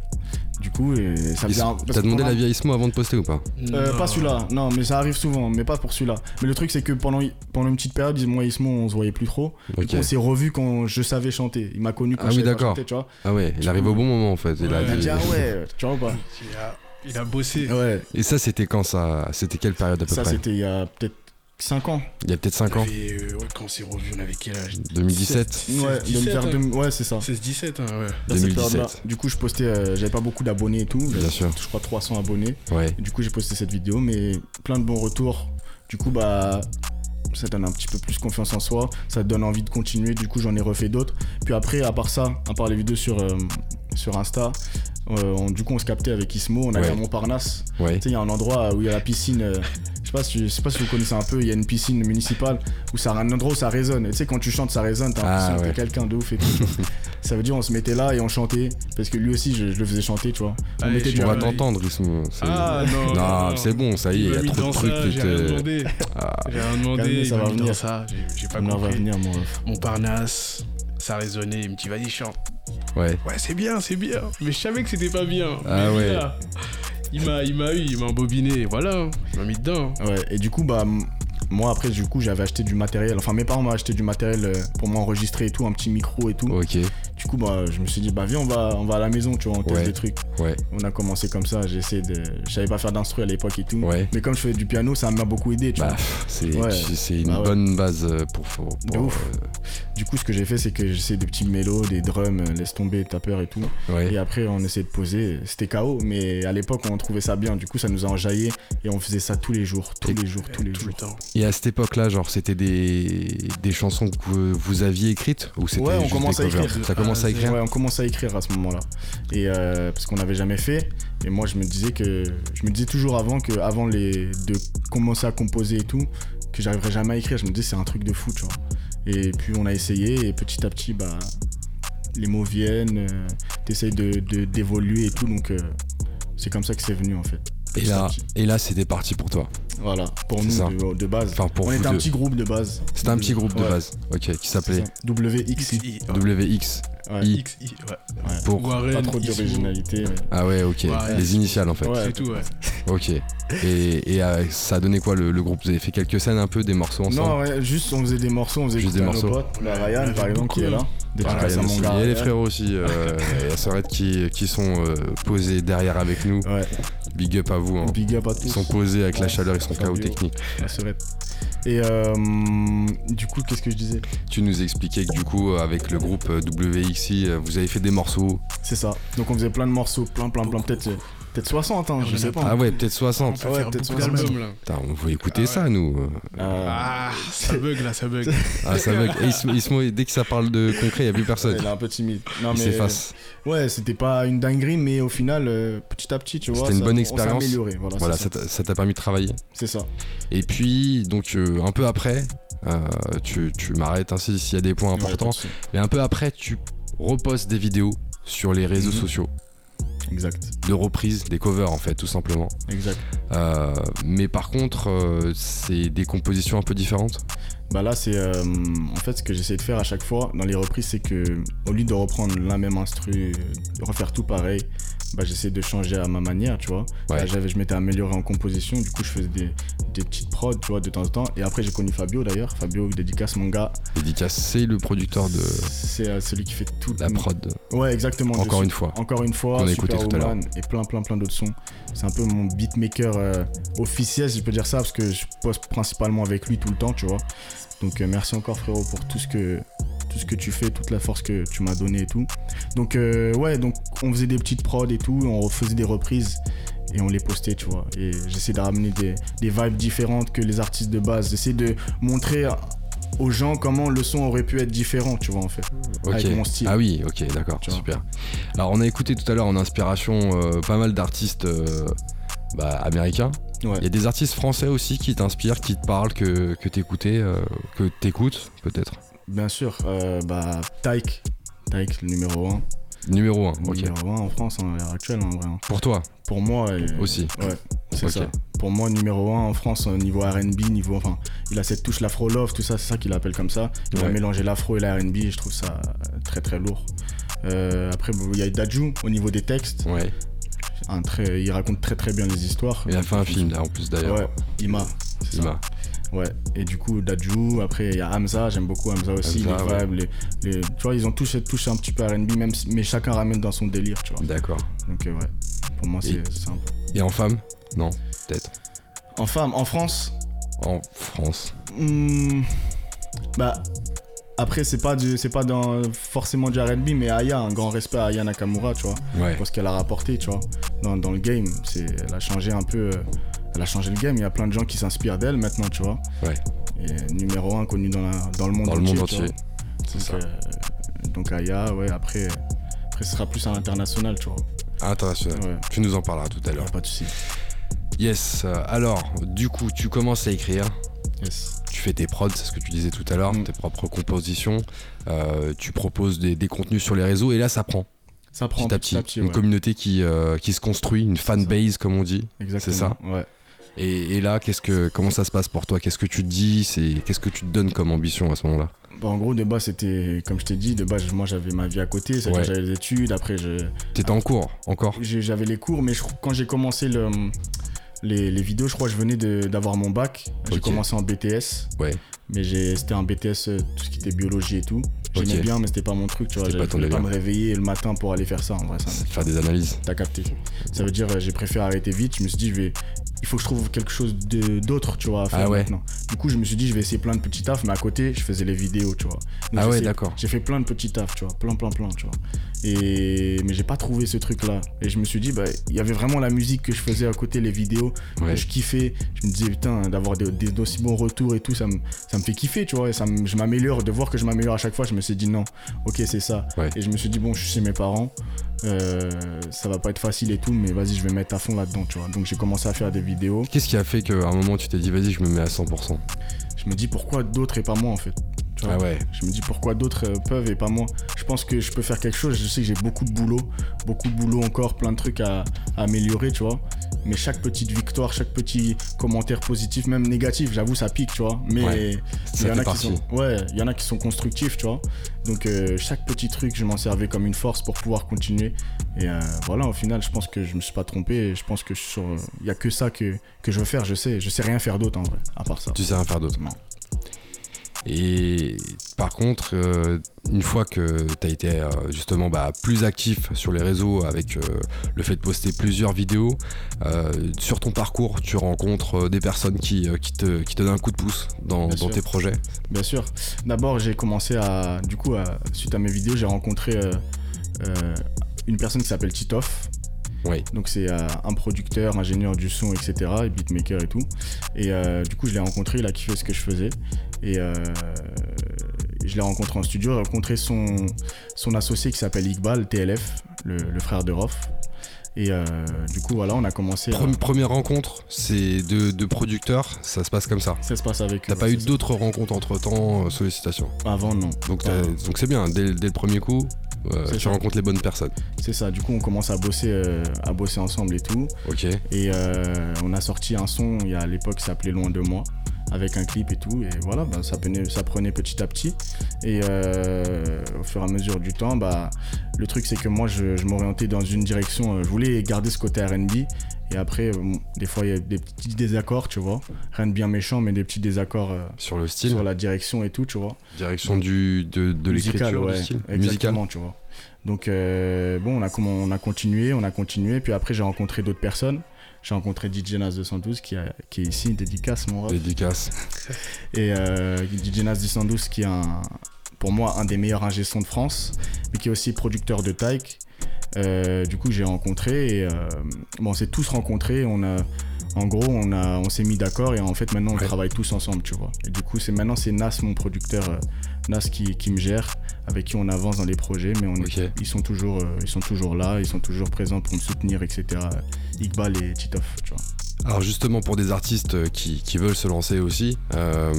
S4: Du coup, et ça
S1: Is-
S4: faisait un- parce
S1: T'as
S4: que
S1: demandé
S4: pendant-
S1: la vie à Ismo avant de poster ou pas
S4: Euh. Pas celui-là, non, mais ça arrive souvent, mais pas pour celui-là. Mais le truc, c'est que pendant, pendant une petite période, moi et Ismo, on se voyait plus trop. Du
S1: Ok.
S4: coup, on s'est revus quand je savais chanter. Il m'a connu quand
S1: Ah
S4: je
S1: oui,
S4: savais pas
S1: d'accord.
S4: chanter, tu vois.
S1: Ah ouais, il arrive au bon moment en fait. Il a
S5: Ouais.
S4: Il a
S1: dit-
S4: dit, ah ouais, tu vois ou pas
S5: Il a, il a bossé.
S4: Ouais,
S1: Et ça, c'était quand ça? C'était quelle période à peu
S4: ça
S1: près?
S4: c'était il y a peut-être 5 ans.
S1: Il y a peut-être 5 ans
S5: Et, euh, ouais, quand on s'est revu, on avait quel âge?
S1: 2017
S4: Ouais,
S5: 17,
S4: vers
S5: hein.
S4: deux- ouais c'est ça.
S5: 16-17, hein, ouais.
S4: Dans cette
S1: 2017.
S4: période-là. Du coup, je postais, euh, j'avais pas beaucoup d'abonnés et tout.
S1: Bien
S4: J'avais,
S1: sûr.
S4: Je crois 300 abonnés.
S1: Ouais.
S4: Et du coup, j'ai posté cette vidéo, mais plein de bons retours. Du coup, bah, ça donne un petit peu plus confiance en soi. Ça donne envie de continuer. Du coup, j'en ai refait d'autres. Puis après, à part ça, à part les vidéos sur, euh, sur Insta, euh, on- du coup, on se captait avec Ismo. On allait
S1: Ouais.
S4: à Montparnasse.
S1: Ouais.
S4: Tu sais, il y a un endroit où il y a la piscine. euh, je sais pas si, je sais pas si vous connaissez un peu. Il y a une piscine municipale où ça, un endroit où ça résonne. Et tu sais, quand tu chantes, ça résonne. T'as
S1: Ah,
S4: l'impression que
S1: ouais.
S4: t'es quelqu'un de ouf et tout. [laughs] ça veut dire, on se mettait là et on chantait. Parce que lui aussi, je, je le faisais chanter, tu vois. On
S5: Allez,
S4: mettait du
S1: On va t'entendre,
S5: Ah non,
S1: Non,
S5: non.
S1: c'est bon, ça y est, il y a trop de trucs
S5: J'ai rien
S1: te.
S5: demandé.
S1: Ah,
S5: J'ai rien demandé.
S4: Ça va venir.
S5: ça. J'ai pas
S4: On va
S5: compris.
S4: venir, mon ref.
S5: Montparnasse, ça résonnait. Il me dit, vas-y, chante.
S1: ouais.
S5: Ouais, c'est bien, c'est bien. Mais je savais que c'était pas bien.
S1: Ah
S5: Mais
S1: ouais.
S5: Il m'a, il m'a eu, il m'a embobiné. Voilà, il m'a mis dedans.
S4: Ouais, et du coup, bah, moi après, du coup, j'avais acheté du matériel. Enfin, mes parents m'ont acheté du matériel euh, pour m'enregistrer et tout, un petit micro et tout.
S1: Ok,
S4: coup, bah, je me suis dit, bah, viens, on va, on va à la maison, tu vois, on teste
S1: Ouais.
S4: des trucs.
S1: ouais,
S4: On a commencé comme ça, j'ai essayé de. Je savais pas faire d'instru à l'époque et tout.
S1: ouais.
S4: Mais comme je faisais du piano, ça m'a beaucoup aidé, tu
S1: Bah,
S4: vois.
S1: c'est
S4: Ouais.
S1: tu- c'est une
S4: Bah ouais.
S1: bonne base euh, pour. pour,
S4: ouf. Du coup, ce que j'ai fait, c'est que j'ai essayé des petits mélos, des drums, euh, laisse tomber, tapeur et tout.
S1: euh, ouais.
S4: Et après, on essayait de poser. C'était KO, mais à l'époque, on trouvait ça bien. Du coup, ça nous a enjaillé et on faisait ça tous les jours, tous
S1: Et-
S4: les jours, tous les
S5: Tout
S4: jours.
S5: le temps.
S1: Et à cette époque-là, genre, c'était des, des chansons que vous, aviez écrites ou c'était
S4: Ouais, on commence à écrire.
S1: Ça commence à écrire
S4: Ouais, on commence à écrire à ce moment-là. Et euh, parce qu'on n'avait jamais fait. Et moi, je me disais que je me disais toujours avant que avant les de commencer à composer et tout, que j'arriverais jamais à écrire. Je me disais c'est un truc de fou, tu vois. Et puis on a essayé et petit à petit, bah les mots viennent, euh, t'essayes de d'évoluer et tout. Donc euh, c'est comme ça que c'est venu en fait.
S1: Et là,
S4: petit.
S1: et là c'était parti pour toi.
S4: voilà, pour nous de, de base.
S1: Enfin, pour
S4: on était un petit groupe de base.
S1: C'était un petit groupe de
S4: Ouais,
S1: base, ok, qui s'appelait. WX.
S4: Ouais,
S1: I.
S5: Ouais.
S1: Pour.
S5: Warren,
S4: Pas trop d'originalité. mais-
S1: Ah ouais, ok.
S5: Ouais.
S1: Les initiales en fait.
S4: Ouais.
S5: C'est tout, ouais. [laughs]
S1: Ok. Et, et euh, ça a donné quoi le, le groupe? Vous avez fait quelques scènes un peu, des morceaux ensemble?
S4: Non, ouais, juste on faisait des morceaux, on faisait
S1: Juste des
S4: nos
S1: morceaux.
S4: potes.
S5: Ouais,
S4: Ryan, par exemple, qui est là. Des
S1: Ah, Ryan aussi.
S4: manga.
S1: Il y a les frères aussi, euh, [laughs] et la sœurette qui, qui sont euh, posés derrière avec nous.
S4: Ouais,
S1: Big up à vous. hein.
S4: big up à tous.
S1: Ils sont posés avec la chaleur, ils sont. KO technique.
S4: La sœurette. Et euh, du coup, qu'est-ce que je disais?
S1: Tu nous expliquais que du coup, avec le groupe euh, WXI, euh, vous avez fait des morceaux.
S4: C'est ça. Donc on faisait plein de morceaux, plein, plein, plein. Peut-être euh, peut-être 60, hein,
S5: Ah,
S4: je sais pas.
S1: Ah ouais, peut-être
S5: On
S1: 60.
S5: peut
S4: Ouais,
S5: faire
S4: peut-être
S5: beaucoup
S4: 60.
S5: d'albums, là.
S1: Putain, on veut écouter
S5: Ah
S1: ça, nous.
S4: Euh,
S5: Ah, ça bug, là, ça bug.
S1: Ah, ça bug. Et Ismo- Ismo, dès que ça parle de concret, il n'y a plus personne.
S4: il est un peu timide. Non,
S1: Il
S4: mais
S1: s'efface.
S4: ouais, c'était pas une dinguerie, mais au final, euh, petit à petit, tu vois,
S1: C'était une
S4: ça-
S1: bonne
S4: on
S1: expérience.
S4: s'est amélioré. Voilà,
S1: ça t'a- ça permis de travailler.
S4: C'est ça.
S1: Et puis, donc, euh, un peu après, euh, tu, tu m'arrêtes ainsi s'il y a des points
S4: Ouais,
S1: importants,
S4: souci.
S1: mais un peu après, tu repostes des vidéos sur les réseaux
S4: Mhm.
S1: sociaux,
S4: Exact.
S1: de reprises, des covers en fait, tout simplement.
S4: Exact.
S1: Euh, mais par contre, euh, c'est des compositions un peu différentes.
S4: Bah là, c'est euh, en fait ce que j'essaie de faire à chaque fois dans les reprises, c'est que au lieu de reprendre la même instru, de refaire tout pareil, bah j'essaie de changer à ma manière, tu vois.
S1: Ouais.
S4: Là, j'avais, je m'étais amélioré en composition, du coup je faisais des, des petites prods, tu vois, de temps en temps. Et après j'ai connu Fabio d'ailleurs, Fabio dédicace mon gars,
S1: Dédicace, c'est le producteur de
S4: c'est euh, celui qui fait tout.
S1: la prod.
S4: Ouais, exactement.
S1: Encore une fois.
S4: Encore une fois,
S1: Qu'on a écouté tout à l'heure.
S4: Et plein plein plein d'autres sons. C'est un peu mon beatmaker euh, officiel, si je peux dire ça, parce que je pose principalement avec lui tout le temps, tu vois. Donc euh, merci encore frérot pour tout ce que tout ce que tu fais, toute la force que tu m'as donné et tout. Donc euh, ouais, donc on faisait des petites prods et tout, on faisait des reprises et on les postait, tu vois. Et j'essaie de ramener des, des vibes différentes que les artistes de base. J'essaie de montrer aux gens comment le son aurait pu être différent, tu vois en fait. Avec mon style.
S1: Ah oui, ok, d'accord, super. Alors on a écouté tout à l'heure en inspiration euh, pas mal d'artistes euh, bah, américains.
S4: Ouais.
S1: Il y a des artistes français aussi qui t'inspirent, qui te parlent, que, que t'écoutais, euh, que t'écoutes peut-être?
S4: Bien sûr, euh, bah, Taïk. Taïk, le numéro 1.
S1: Numéro 1,
S4: Le
S1: ok.
S4: numéro 1 en France, hein, à l'heure actuelle, en vrai. hein.
S1: Pour toi
S4: Pour moi, et-
S1: aussi.
S4: ouais, c'est ça. Pour moi, numéro 1 en France, au niveau RB, niveau. Enfin, il a cette touche l'afro love, tout ça, c'est ça qu'il appelle comme ça. Il a
S1: Ouais.
S4: mélangé l'afro et la RB, et je trouve ça euh, très très lourd. Euh, après, bon, il y a Daju au niveau des textes.
S1: Ouais.
S4: Un très, il raconte très très bien les histoires.
S1: Il a fait un film là en plus d'ailleurs.
S4: Ouais, Ima. ça. Ouais, et du coup, Daju, après il y a Hamza, j'aime beaucoup Hamza aussi,
S1: Hamza,
S4: les
S1: ouais.
S4: vibes, les, les- tu vois, ils ont tous touche un petit peu RB, même mais chacun ramène dans son délire, tu vois.
S1: D'accord.
S4: Donc, euh, ouais, pour moi, c'est peu.
S1: Et en femme? Non, peut-être.
S4: En femme, en France,
S1: En France.
S4: hmm, bah, après, c'est pas, du- c'est pas dans, forcément du RB, mais Aya, un grand respect à Aya Nakamura, tu vois,
S1: Ouais.
S4: pour ce qu'elle a rapporté, tu vois, dans, dans le game. C'est, elle a changé un peu, euh, elle a changé le game, il y a plein de gens qui s'inspirent d'elle maintenant, tu vois.
S1: Ouais.
S4: Et numéro un connu dans, la, dans le monde
S1: Dans le
S4: entier.
S1: monde entier. C'est ça.
S4: Donc, euh, donc Aya, ouais, après, après ce sera plus à l'international, tu vois.
S1: International.
S4: Ouais,
S1: Tu nous en parleras tout à l'heure.
S4: pas de souci.
S1: Yes. euh, alors, du coup, tu commences à écrire.
S4: Yes.
S1: Tu fais tes prods, c'est ce que tu disais tout à l'heure,
S4: Mm.
S1: tes propres compositions. euh, tu proposes des, des contenus sur les réseaux et là, ça prend
S4: Ça prend
S1: petit à petit. une
S4: ouais.
S1: communauté qui, euh, qui se construit, une fanbase comme on dit.
S4: Exactement.
S1: ça
S4: Ouais.
S1: Et, et là, qu'est-ce que, comment ça se passe pour toi? Qu'est-ce que tu te dis? C'est Qu'est-ce que tu te donnes comme ambition à ce moment-là?
S4: Bah, en gros, de base, c'était, comme je t'ai dit, de base, moi, j'avais ma vie à côté, c'est-à-dire
S1: Ouais.
S4: j'avais les études, après, je-
S1: T'étais en cours encore?
S4: J'avais les cours, mais je- quand j'ai commencé le, les, les vidéos, je crois que je venais d'avoir mon bac. J'ai commencé en BTS,
S1: Ouais.
S4: mais c'était un BTS, euh, tout ce qui était biologie et tout. J'aimais bien, mais c'était pas mon truc, tu vois. Je voulais pas me réveiller le matin pour aller faire ça, en vrai, ça.
S1: Faire des analyses.
S4: T'as capté. Ça veut dire, euh, j'ai préféré arrêter vite. Je me suis dit, je vais, il faut que je trouve quelque chose d'autre, tu vois, à faire
S1: Ah ouais.
S4: maintenant. Du coup, je me suis dit, je vais essayer plein de petits tafs, mais à côté, je faisais les vidéos, tu vois. Donc,
S1: Ah ouais, d'accord.
S4: J'ai fait plein de petits tafs, tu vois, plein, plein, plein, tu vois. Et mais j'ai pas trouvé ce truc-là. Et je me suis dit, bah, il y avait vraiment la musique que je faisais à côté, les vidéos
S1: Ouais.
S4: que je kiffais. Je me disais, putain, d'avoir d'aussi bons retours et tout, ça me, ça me fait kiffer, tu vois. Et ça me- je m'améliore, de voir que je m'améliore à chaque fois. Je me suis dit, non, ok, c'est ça.
S1: Ouais.
S4: Et je me suis dit, bon, je suis chez mes parents. Euh, ça va pas être facile et tout, mais vas-y, je vais mettre à fond là-dedans, tu vois. Donc j'ai commencé à faire des vidéos.
S1: Qu'est-ce qui a fait qu'à un moment tu t'es dit vas-y je me mets à 100%
S4: Je me dis pourquoi d'autres et pas moi en fait? Tu vois?
S1: Ah ouais.
S4: Je me dis pourquoi d'autres euh, peuvent et pas moi? Je pense que je peux faire quelque chose. Je sais que j'ai beaucoup de boulot, beaucoup de boulot encore, plein de trucs à, à améliorer, tu vois. Mais chaque petite victoire, chaque petit commentaire positif, même négatif, j'avoue, ça pique, tu vois. Mais
S1: Ouais,
S4: il y en a qui sont, ouais, il y en a qui sont constructifs, tu vois. Donc euh, chaque petit truc, je m'en servais comme une force pour pouvoir continuer. Et euh, voilà, au final, je pense que je me suis pas trompé. Et je pense que euh, il y a que ça que, que je veux faire. Je sais, je sais rien faire d'autre en vrai, à part ça.
S1: Tu sais rien faire d'autre. Et par contre, euh, une fois que tu as été euh, justement bah, plus actif sur les réseaux avec euh, le fait de poster plusieurs vidéos, sur ton parcours, tu rencontres des personnes qui, qui, te, qui te donnent un coup de pouce dans, tes projets.
S4: Bien sûr. D'abord, j'ai commencé à. Du coup, à- suite à mes vidéos, j'ai rencontré une personne qui s'appelle Titoff.
S1: Oui.
S4: Donc, c'est euh, un producteur, ingénieur du son, etc. Et beatmaker et tout. Et euh, du coup, je l'ai rencontré, il a kiffé ce que je faisais. Et euh, je l'ai rencontré en studio. J'ai rencontré son, son associé qui s'appelle Iqbal, TLF, le, le frère de Rof. Et euh, du coup, voilà, on a commencé. à-
S1: Premi- première rencontre, c'est de, de producteurs, ça se passe comme ça.
S4: Ça se passe avec.
S1: T'as pas eu d'autres rencontres entre temps, sollicitations.
S4: Avant, non.
S1: Donc
S4: Ouais.
S1: c'est bien, dès, dès le premier coup, euh, tu
S4: ça.
S1: rencontres les bonnes personnes.
S4: C'est ça. Du coup, on commence à bosser, euh, à bosser ensemble et tout.
S1: Ok.
S4: Et euh, on a sorti un son, il y a à l'époque, qui s'appelait Loin de moi. Avec un clip et tout. Et voilà, bah, ça, prenait, ça prenait petit à petit. Et euh, au fur et à mesure du temps, bah, le truc c'est que moi je, je m'orientais dans une direction, euh, je voulais garder ce côté RB. Et après, euh, des fois il y a des petits désaccords, tu vois. Rien de bien méchant, mais des petits désaccords euh,
S1: Sur le style,
S4: sur la direction et tout, tu vois.
S1: direction du, de, de l'écriture,
S4: ouais,
S1: du style. Musical.
S4: Exactement, tu vois. Donc, euh, bon, on a, on a continué, on a continué. Puis après, j'ai rencontré d'autres personnes. J'ai rencontré DJ Nas 212 qui, a- qui est ici, une dédicace, mon ref.
S1: Dédicace.
S4: Et euh, DJ Nas 212 qui est un, pour moi un des meilleurs ingé de France, mais qui est aussi producteur de Tyke. Euh, du coup, j'ai rencontré et euh, bon, on s'est tous rencontrés. On a, en gros, on, a, on s'est mis d'accord et en fait, maintenant, on
S1: Ouais.
S4: travaille tous ensemble, tu vois. Et du coup, c'est maintenant, c'est Nas, mon producteur, euh, Nas qui, qui me gère, avec qui on avance dans les projets, mais on est-
S1: Ok.
S4: ils, sont toujours, euh, ils sont toujours là, ils sont toujours présents pour me soutenir, etc. Iqbal et Titoff, tu vois.
S1: Alors justement pour des artistes euh, qui, qui veulent se lancer aussi, euh,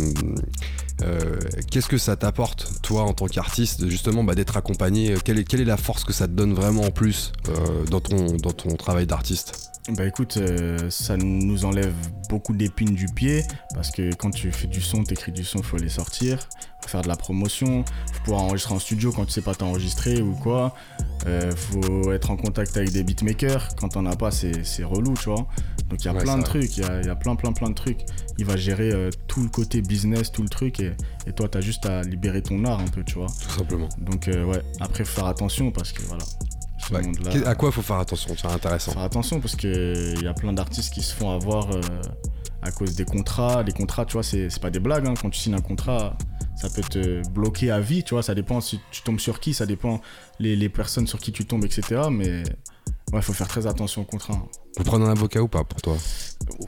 S1: euh, qu'est-ce que ça t'apporte toi en tant qu'artiste justement bah, d'être accompagné quelle est, quelle est la force que ça te donne vraiment en plus dans, ton, dans ton travail d'artiste?
S4: Bah écoute, euh, ça nous enlève beaucoup d'épines du pied parce que quand tu fais du son, t'écris du son, faut les sortir, faut faire de la promotion, faut pouvoir enregistrer en studio quand tu sais pas t'enregistrer ou quoi. Euh, faut être en contact avec des beatmakers. Quand t'en as pas, c'est relou, tu vois. Donc il y a
S1: Ouais,
S4: plein de trucs, il y a, il y a plein, plein, plein de trucs. Il va gérer euh, tout le côté business, tout le truc et, et toi t'as juste à libérer ton art un peu, tu vois.
S1: tout simplement
S4: Donc ouais, après faut faire attention parce que voilà. Ce monde-là-
S1: À quoi faut faire attention? C'est intéressant.
S4: faire attention parce qu'il y a plein d'artistes qui se font avoir euh, à cause des contrats. Les contrats, tu vois, c'est pas des blagues. hein. Quand tu signes un contrat, ça peut te bloquer à vie, tu vois. Ça dépend si tu tombes sur qui, ça dépend les, les personnes sur qui tu tombes, etc. Mais ouais, faut faire très attention au contrat. hein.
S1: Faut prendre un avocat ou pas pour toi?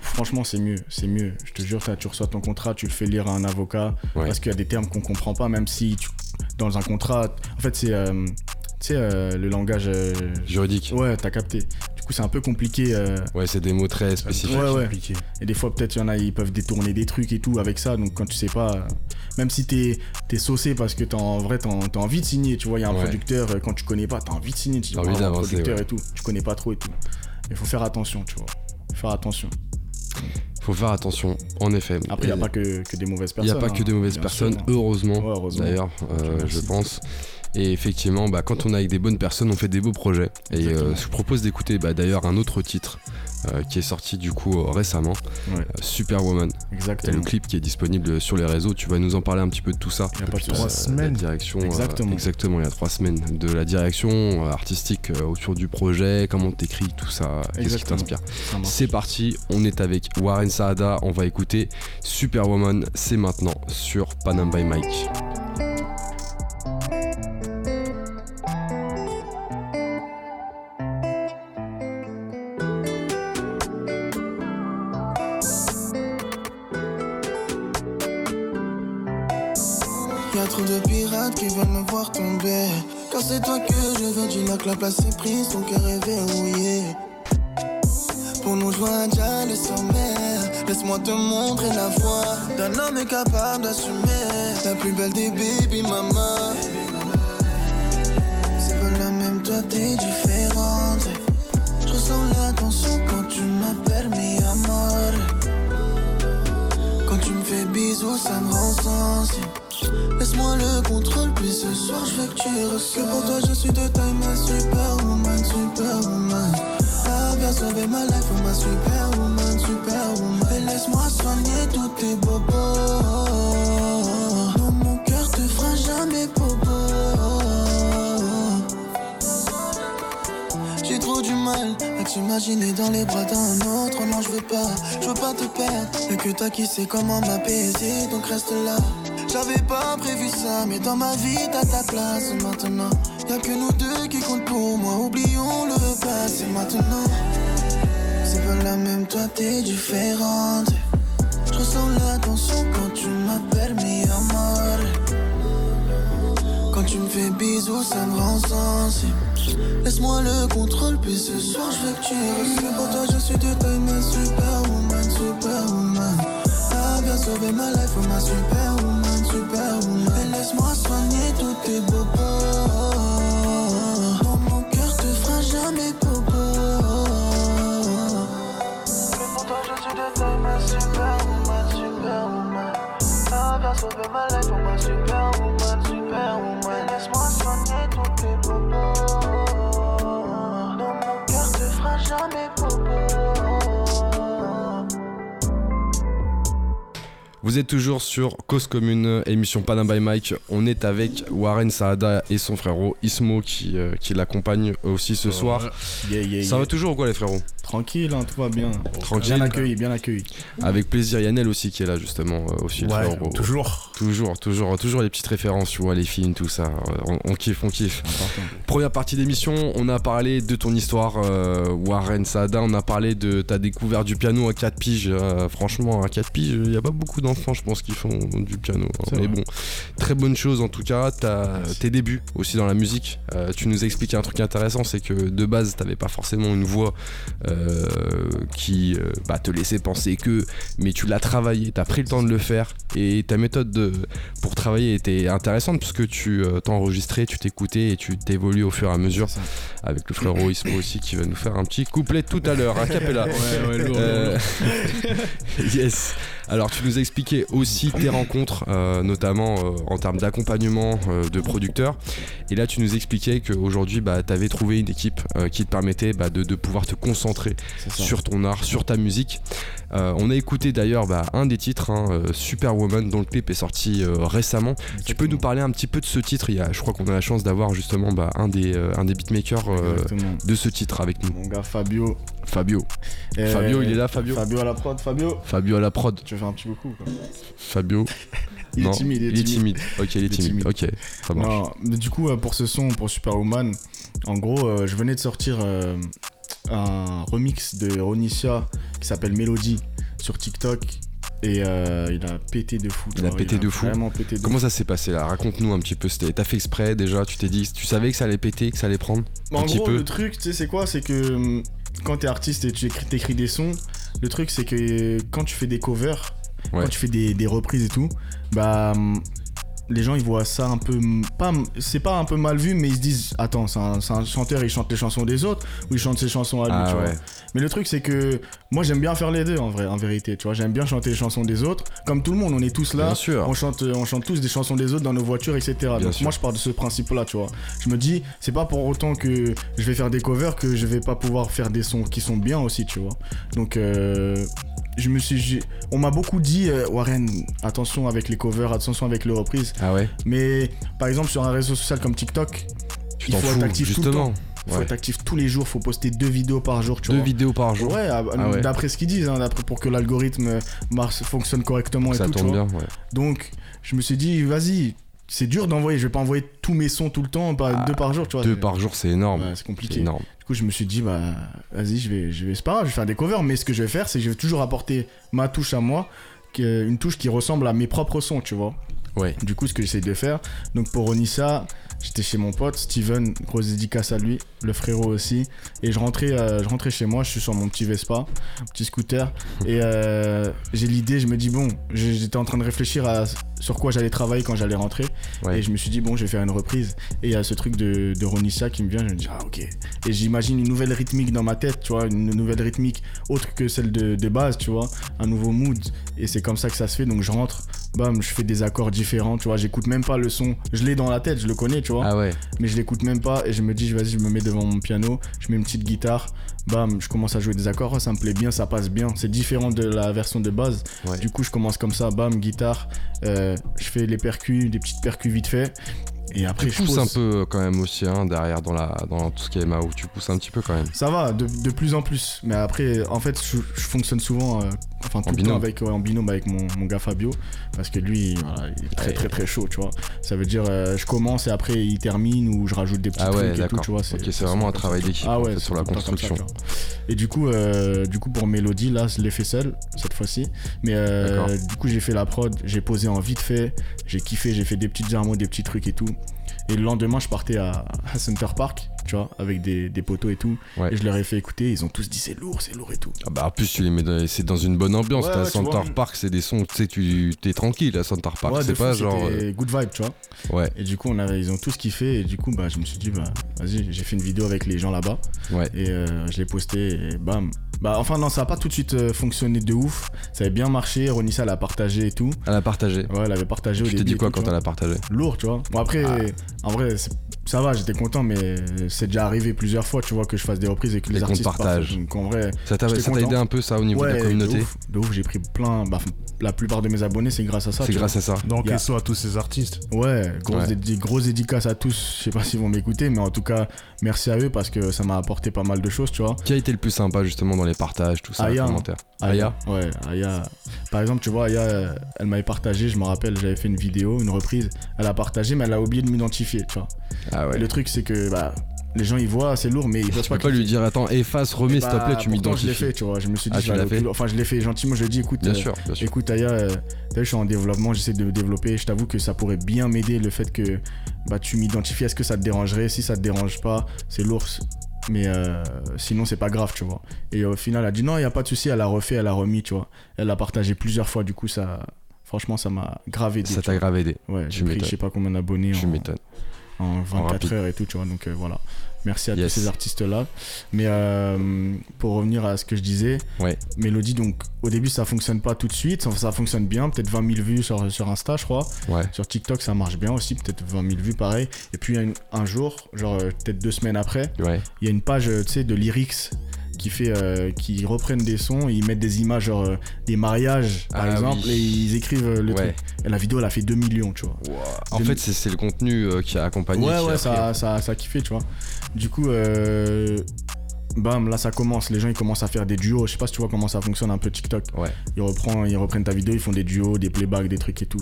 S4: Franchement, c'est mieux, c'est mieux. Je te jure, tu reçois ton contrat, tu le fais lire à un avocat
S1: Ouais.
S4: parce qu'il y a des termes qu'on comprend pas, même si tu- dans un contrat, en fait, c'est euh, sais, euh, le langage. euh,
S1: Juridique
S4: Ouais, t'as capté. Du coup, c'est un peu compliqué. euh,
S1: Ouais, c'est des mots très spécifiques.
S4: Ouais, ouais.
S2: compliqué.
S4: Et des fois, peut-être, il y en a, ils peuvent détourner des trucs et tout avec ça. Donc, quand tu sais pas, euh, même si t'es es saucé parce que t'as en vrai, t'as t'as envie de signer, tu vois, il y a un
S1: Ouais.
S4: producteur, euh, quand tu connais pas, t'as envie de signer, tu dis,
S1: T'as envie
S4: bravo,
S1: d'avancer,
S4: producteur
S1: ouais.
S4: et tout. Tu connais pas trop et tout. Il faut faire attention, tu vois. Faut faire attention.
S1: Faut faire attention, en effet.
S4: Après, il n'y a pas que, que des mauvaises
S1: il y
S4: personnes.
S1: a pas que
S4: hein,
S1: des mauvaises
S4: bien
S1: personnes,
S4: sûr.
S1: heureusement.
S4: Ouais, heureusement.
S1: D'ailleurs, euh, je
S4: merci.
S1: pense. Et effectivement, bah, quand on est avec des bonnes personnes, on fait des beaux projets. Et euh,
S4: Exactement.
S1: je propose d'écouter bah, d'ailleurs un autre titre euh, qui est sorti du coup euh, récemment,
S4: Ouais,
S1: Superwoman. Et le
S4: exactement.
S1: clip qui est disponible sur les réseaux, tu vas nous en parler un petit peu de tout ça.
S4: Il y a pas
S2: trois semaines.
S1: La direction,
S4: Exactement.
S1: exactement, il y a trois semaines. De la direction artistique autour du projet, comment t'écris, tout ça, qu'est-ce qui
S4: Exactement.
S1: t'inspire. C'est parti, on est avec Warren Saada, on va écouter Superwoman, c'est maintenant sur Panam by Mike.
S3: Sait comment m'apaiser, donc reste là. J'avais pas prévu ça, mais dans ma vie t'as ta place maintenant. Y'a que nous deux qui comptent pour moi, oublions le passé maintenant. C'est pas la même, toi t'es différente. Je ressens la tension quand tu m'appelles mi amor. Quand tu me fais bisous, ça me rend sensible. Laisse-moi le contrôle, puis ce soir je veux que tu reçois. Pour toi, je suis de taille, ma superwoman, superwoman sauvé ma life, ma superwoman, superwoman. Et laisse-moi soigner tous tes bobos. Bon, mon cœur te fera jamais bobo. Mais pour toi, je suis devenu ma superwoman, superwoman. Ça va sauver ma life, ma superwoman, superwoman. Et laisse-moi soigner.
S1: Vous êtes toujours sur Cause Commune, émission Panam by Mike. On est avec Warren Saada et son frérot Ismo qui, euh, qui l'accompagne aussi ce soir.
S4: Yeah, yeah,
S1: Ça va toujours ou quoi les frérots?
S4: Tranquille, hein, tout va bien.
S1: Tranquille.
S4: Bien accueilli, bien accueilli.
S1: Avec plaisir, Yannel aussi qui est là justement euh, aussi. le
S2: Ouais,
S1: frérot.
S2: toujours.
S1: Toujours, toujours, toujours les petites références, tu vois, les films, tout ça. Euh, On, on kiffe, on kiffe. Première partie d'émission, on a parlé de ton histoire, euh, Warren Saada. On a parlé de ta découverte du piano à 4 piges. Euh, franchement, à 4 piges, il n'y a pas beaucoup d'enfants, je pense, qui font du piano. hein. Mais bon, très bonne chose en tout cas. T'as tes débuts aussi dans la musique. Euh, tu nous as expliqué un truc intéressant, c'est que de base, t'avais pas forcément une voix euh, qui euh, bah, te laissait penser que, mais tu l'as travaillé, t'as pris le temps de le faire et ta méthode de, pour travailler était intéressante puisque tu t'enregistrais, tu t'écoutais et tu t'évolues au fur et à mesure avec le frérot Ismo aussi qui va nous faire un petit couplet tout à l'heure, un [laughs] capella.
S5: Ouais, ouais, lourd, lourd,
S1: Euh,
S5: lourd. [laughs]
S1: yes. Alors tu nous as expliqué aussi tes rencontres, euh, notamment euh, en termes d'accompagnement euh, de producteurs. Et là tu nous expliquais qu'aujourd'hui bah, tu avais trouvé une équipe qui te permettait bah, de, de pouvoir te concentrer sur ton art, sur ta musique. On a écouté d'ailleurs bah, un des titres, hein, Superwoman, dont le clip est sorti récemment. Tu peux nous parler un petit peu de ce titre? Il y a, Je crois qu'on a la chance d'avoir justement bah, un, des, un des beatmakers de ce titre avec nous,
S4: Mon gars Fabio.
S1: Fabio.
S4: Euh,
S1: Fabio, il est là, Fabio
S4: Fabio à la prod, Fabio.
S1: Fabio à la prod.
S4: Tu fais un petit beaucoup quoi.
S1: Fabio. [laughs]
S4: Il
S1: non,
S4: est timide,
S1: il est timide. Ok, il est
S4: Il est
S1: timide.
S4: timide.
S1: Ok, ça marche.
S4: Non, mais du coup, euh, pour ce son, pour Superwoman, en gros, euh, je venais de sortir un remix de Ronisha qui s'appelle Melody sur TikTok. Et euh, il a pété de fou.
S1: Il a pété de fou.
S4: Vraiment pété de
S1: Comment ça s'est passé là? Raconte-nous un petit peu. T'as fait exprès déjà Tu t'es dit, tu savais que ça allait péter, que ça allait prendre
S4: Mais
S1: un
S4: en
S1: petit
S4: gros,
S1: peu?
S4: le truc, tu sais, c'est quoi? C'est que hum, quand t'es artiste et tu écris, t'écris des sons, le truc, c'est que quand tu fais des covers,
S1: Ouais.
S4: quand tu fais des, des reprises et tout, bah. Les gens ils voient ça un peu pas c'est pas un peu mal vu mais ils se disent attends c'est un, chanteur il chante les chansons des autres ou il chante ses chansons à lui
S1: Ah
S4: tu vois mais le truc c'est que moi j'aime bien faire les deux en vrai en vérité tu vois j'aime bien chanter les chansons des autres comme tout le monde on est tous là
S1: Bien sûr.
S4: on chante, on chante tous des chansons des autres dans nos voitures, etc. Donc
S1: sûr.
S4: moi je pars de ce principe-là, tu vois. Je me dis, c'est pas pour autant que je vais faire des covers que je vais pas pouvoir faire des sons qui sont bien aussi, tu vois. Donc euh, je me suis, on m'a beaucoup dit, euh, Warren, attention avec les covers, attention avec les reprises.
S1: Ah ouais
S4: Mais par exemple sur un réseau social comme TikTok, il faut être actif tout le temps. Il faut être actif tous les jours, faut poster deux vidéos par jour, tu
S1: Deux
S4: vois.
S1: vidéos par jour.
S4: Ouais,
S1: Ah ouais.
S4: d'après ce qu'ils disent, hein, d'après pour que l'algorithme marche, fonctionne correctement et
S1: ça
S4: tout. tu vois.
S1: bien. Ouais.
S4: Donc, je me suis dit, vas-y, c'est dur d'envoyer. Je vais pas envoyer tous mes sons tout le temps, pas
S1: Ah,
S4: deux par jour, tu vois.
S1: Deux par jour, c'est énorme.
S4: C'est compliqué.
S1: énorme.
S4: Du coup, je me suis dit, bah, vas-y, je vais, je vais, c'est pas grave, je vais faire des covers, mais ce que je vais faire, c'est que je vais toujours apporter ma touche à moi, une touche qui ressemble à mes propres sons, tu vois.
S1: Ouais.
S4: Du coup, ce que j'essaie de faire, donc pour Onissa, j'étais chez mon pote Steven, grosse dédicace à lui, le frérot aussi, et je rentrais, euh, je rentrais chez moi, je suis sur mon petit Vespa, petit scooter, et euh, j'ai l'idée, je me dis bon, j'étais en train de réfléchir à sur quoi j'allais travailler quand j'allais rentrer,
S1: Ouais.
S4: et je me suis dit bon, je vais faire une reprise, et il y a ce truc de, de Ronissa qui me vient, je me dis ah ok, et j'imagine une nouvelle rythmique dans ma tête, tu vois, une nouvelle rythmique autre que celle de, de base, tu vois, un nouveau mood, et c'est comme ça que ça se fait, donc je rentre, bam, je fais des accords différents, tu vois, j'écoute même pas le son, je l'ai dans la tête, je le connais, tu vois,
S1: Ah ouais.
S4: mais je l'écoute même pas, et je me dis, vas-y, je me mets devant mon piano, je mets une petite guitare, bam, je commence à jouer des accords, ça me plaît bien, ça passe bien, c'est différent de la version de base,
S1: Ouais.
S4: du coup, je commence comme ça, bam, guitare, euh, je fais les percus, des petites percus vite fait, et après,
S1: Tu
S4: je
S1: pousses
S4: pose.
S1: un peu euh, quand même aussi hein, derrière dans, la, dans tout ce qui est Mao. Tu pousses un petit peu quand même.
S4: Ça va, de, de plus en plus. Mais après, en fait, je, je fonctionne souvent, euh, enfin tout
S1: En
S4: le temps
S1: binôme.
S4: avec, ouais, en binôme avec mon, mon gars Fabio, parce que lui, voilà, il est très
S1: Ouais.
S4: très très chaud, tu vois. Ça veut dire, euh, je commence et après il termine ou je rajoute des petits
S1: Ah ouais,
S4: trucs et tout, tu vois.
S1: C'est vraiment un travail d'équipe
S4: Ah
S1: en fait, sur la
S4: temps ça,
S1: construction.
S4: et du coup, euh, du coup pour Mélodie, là, je l'ai fait seul cette fois-ci. Mais du coup, j'ai fait la prod, j'ai posé en vite fait, j'ai kiffé, j'ai fait des petites harmonies, des petits trucs et tout. Et le lendemain, je partais à, à Center Park, tu vois, avec des, des poteaux et tout.
S1: Ouais.
S4: Et je leur ai fait écouter, ils ont tous dit c'est lourd, c'est lourd et tout.
S1: Ah bah en plus tu les mets dans, c'est dans une bonne ambiance.
S4: Ouais, ouais,
S1: Center
S4: vois.
S1: Park, c'est des sons, tu sais, tu t'es tranquille à Center Park. C'est pas
S4: fou,
S1: genre.
S4: c'était good vibe, tu vois.
S1: euh, Ouais,
S4: Et du coup, on a, ils ont tous kiffé. Et du coup, bah, je me suis dit, bah, vas-y, j'ai fait une vidéo avec les gens là-bas.
S1: ouais.
S4: Et euh, je l'ai posté et bam, Bah, enfin, non, ça a pas tout de suite euh, fonctionné de ouf. Ça avait bien marché. Ronissa l'a partagé et tout.
S1: Elle a partagé.
S4: Ouais, elle avait partagé au
S1: Tu
S4: début.
S1: t'es dit quoi
S4: tout,
S1: quand
S4: tu
S1: elle a partagé
S4: Lourd, tu vois. Bon, après,
S1: Ah.
S4: en vrai, ça va, j'étais content, mais c'est déjà arrivé plusieurs fois, tu vois, que je fasse des reprises et que
S1: Les
S4: artistes
S1: partagent.
S4: Donc, en vrai,
S1: Ça t'a aidé un peu ça au niveau de la communauté
S4: de ouf, de ouf, j'ai pris plein. Bah, la plupart de mes abonnés, c'est grâce à ça.
S1: C'est
S4: tu
S1: grâce à ça.
S2: Donc,
S4: Y a-
S2: et soit à tous ces artistes.
S4: Ouais, grosse,
S1: Ouais.
S4: dédi- grosse dédicace à tous. Je sais pas s'ils vont m'écouter, mais en tout cas, merci à eux parce que ça m'a apporté pas mal de choses, tu vois.
S1: Qui a été le plus sympa justement dans les partages, tout ça, les
S4: Aya, hein.
S1: commentaires Aya
S4: Ouais, Aya. Par exemple, tu vois, Aya, elle m'avait partagé, je me rappelle, j'avais fait une vidéo, une reprise. Elle a partagé, mais elle a oublié de m'identifier, tu vois.
S1: Ah ouais.
S4: Et le truc, c'est que bah, les gens, ils voient, c'est lourd, mais ils peuvent
S1: Tu
S4: pas
S1: peux pas lui dire attends, efface, remets s'il te
S4: Bah,
S1: plaît, tu
S4: pourtant, je l'ai
S1: m'identifies.
S4: fait, tu vois. Je me suis dit,
S1: Ah, tu l'as fait.
S4: Enfin, je l'ai fait gentiment, je lui ai dit, écoute,
S1: Bien
S4: euh,
S1: sûr, bien sûr.
S4: Écoute Aya, euh, je suis en développement, j'essaie de me développer. Je t'avoue que ça pourrait bien m'aider le fait que bah, tu m'identifies. Est-ce que ça te dérangerait? Si ça te dérange pas, c'est lourd. Mais euh, sinon, c'est pas grave, tu vois. Et au final, elle a dit non, il y a pas de souci. Elle a refait, elle a remis, tu vois. Elle l'a partagé plusieurs fois. Du coup, ça, franchement, ça m'a grave aidé.
S1: Ça t'a grave aidé.
S4: Ouais, j'ai pris je sais pas combien d'abonnés en, en 24
S1: rapide.
S4: heures et tout, tu vois. Donc euh, voilà. Merci à
S1: Yes.
S4: tous ces artistes-là. Mais euh, pour revenir à ce que je disais,
S1: Ouais.
S4: Mélodie, donc au début ça fonctionne pas tout de suite, ça, ça fonctionne bien, peut-être 20 000 vues sur, sur Insta, je crois.
S1: Ouais.
S4: Sur TikTok ça marche bien aussi, peut-être 20 000 vues pareil. Et puis un, un jour, genre euh, peut-être deux semaines après,
S1: Ouais.
S4: il y a une page euh, de lyrics qui fait euh, qui reprennent des sons et ils mettent des images genre euh, des mariages par
S1: Ah
S4: exemple
S1: oui.
S4: et ils écrivent euh, le
S1: Ouais.
S4: truc et la vidéo elle a fait 2 millions tu vois
S1: En fait, c'est c'est le contenu qui a accompagné.
S4: Ouais, ouais,
S1: a
S4: ça, ça, ça a kiffé, tu vois. Du coup, euh, bam, là ça commence. Les gens ils commencent à faire des duos. Je sais pas si tu vois comment ça fonctionne un peu TikTok.
S1: Ouais.
S4: Ils, reprennent, ils reprennent ta vidéo, ils font des duos, des playbacks, des trucs et tout.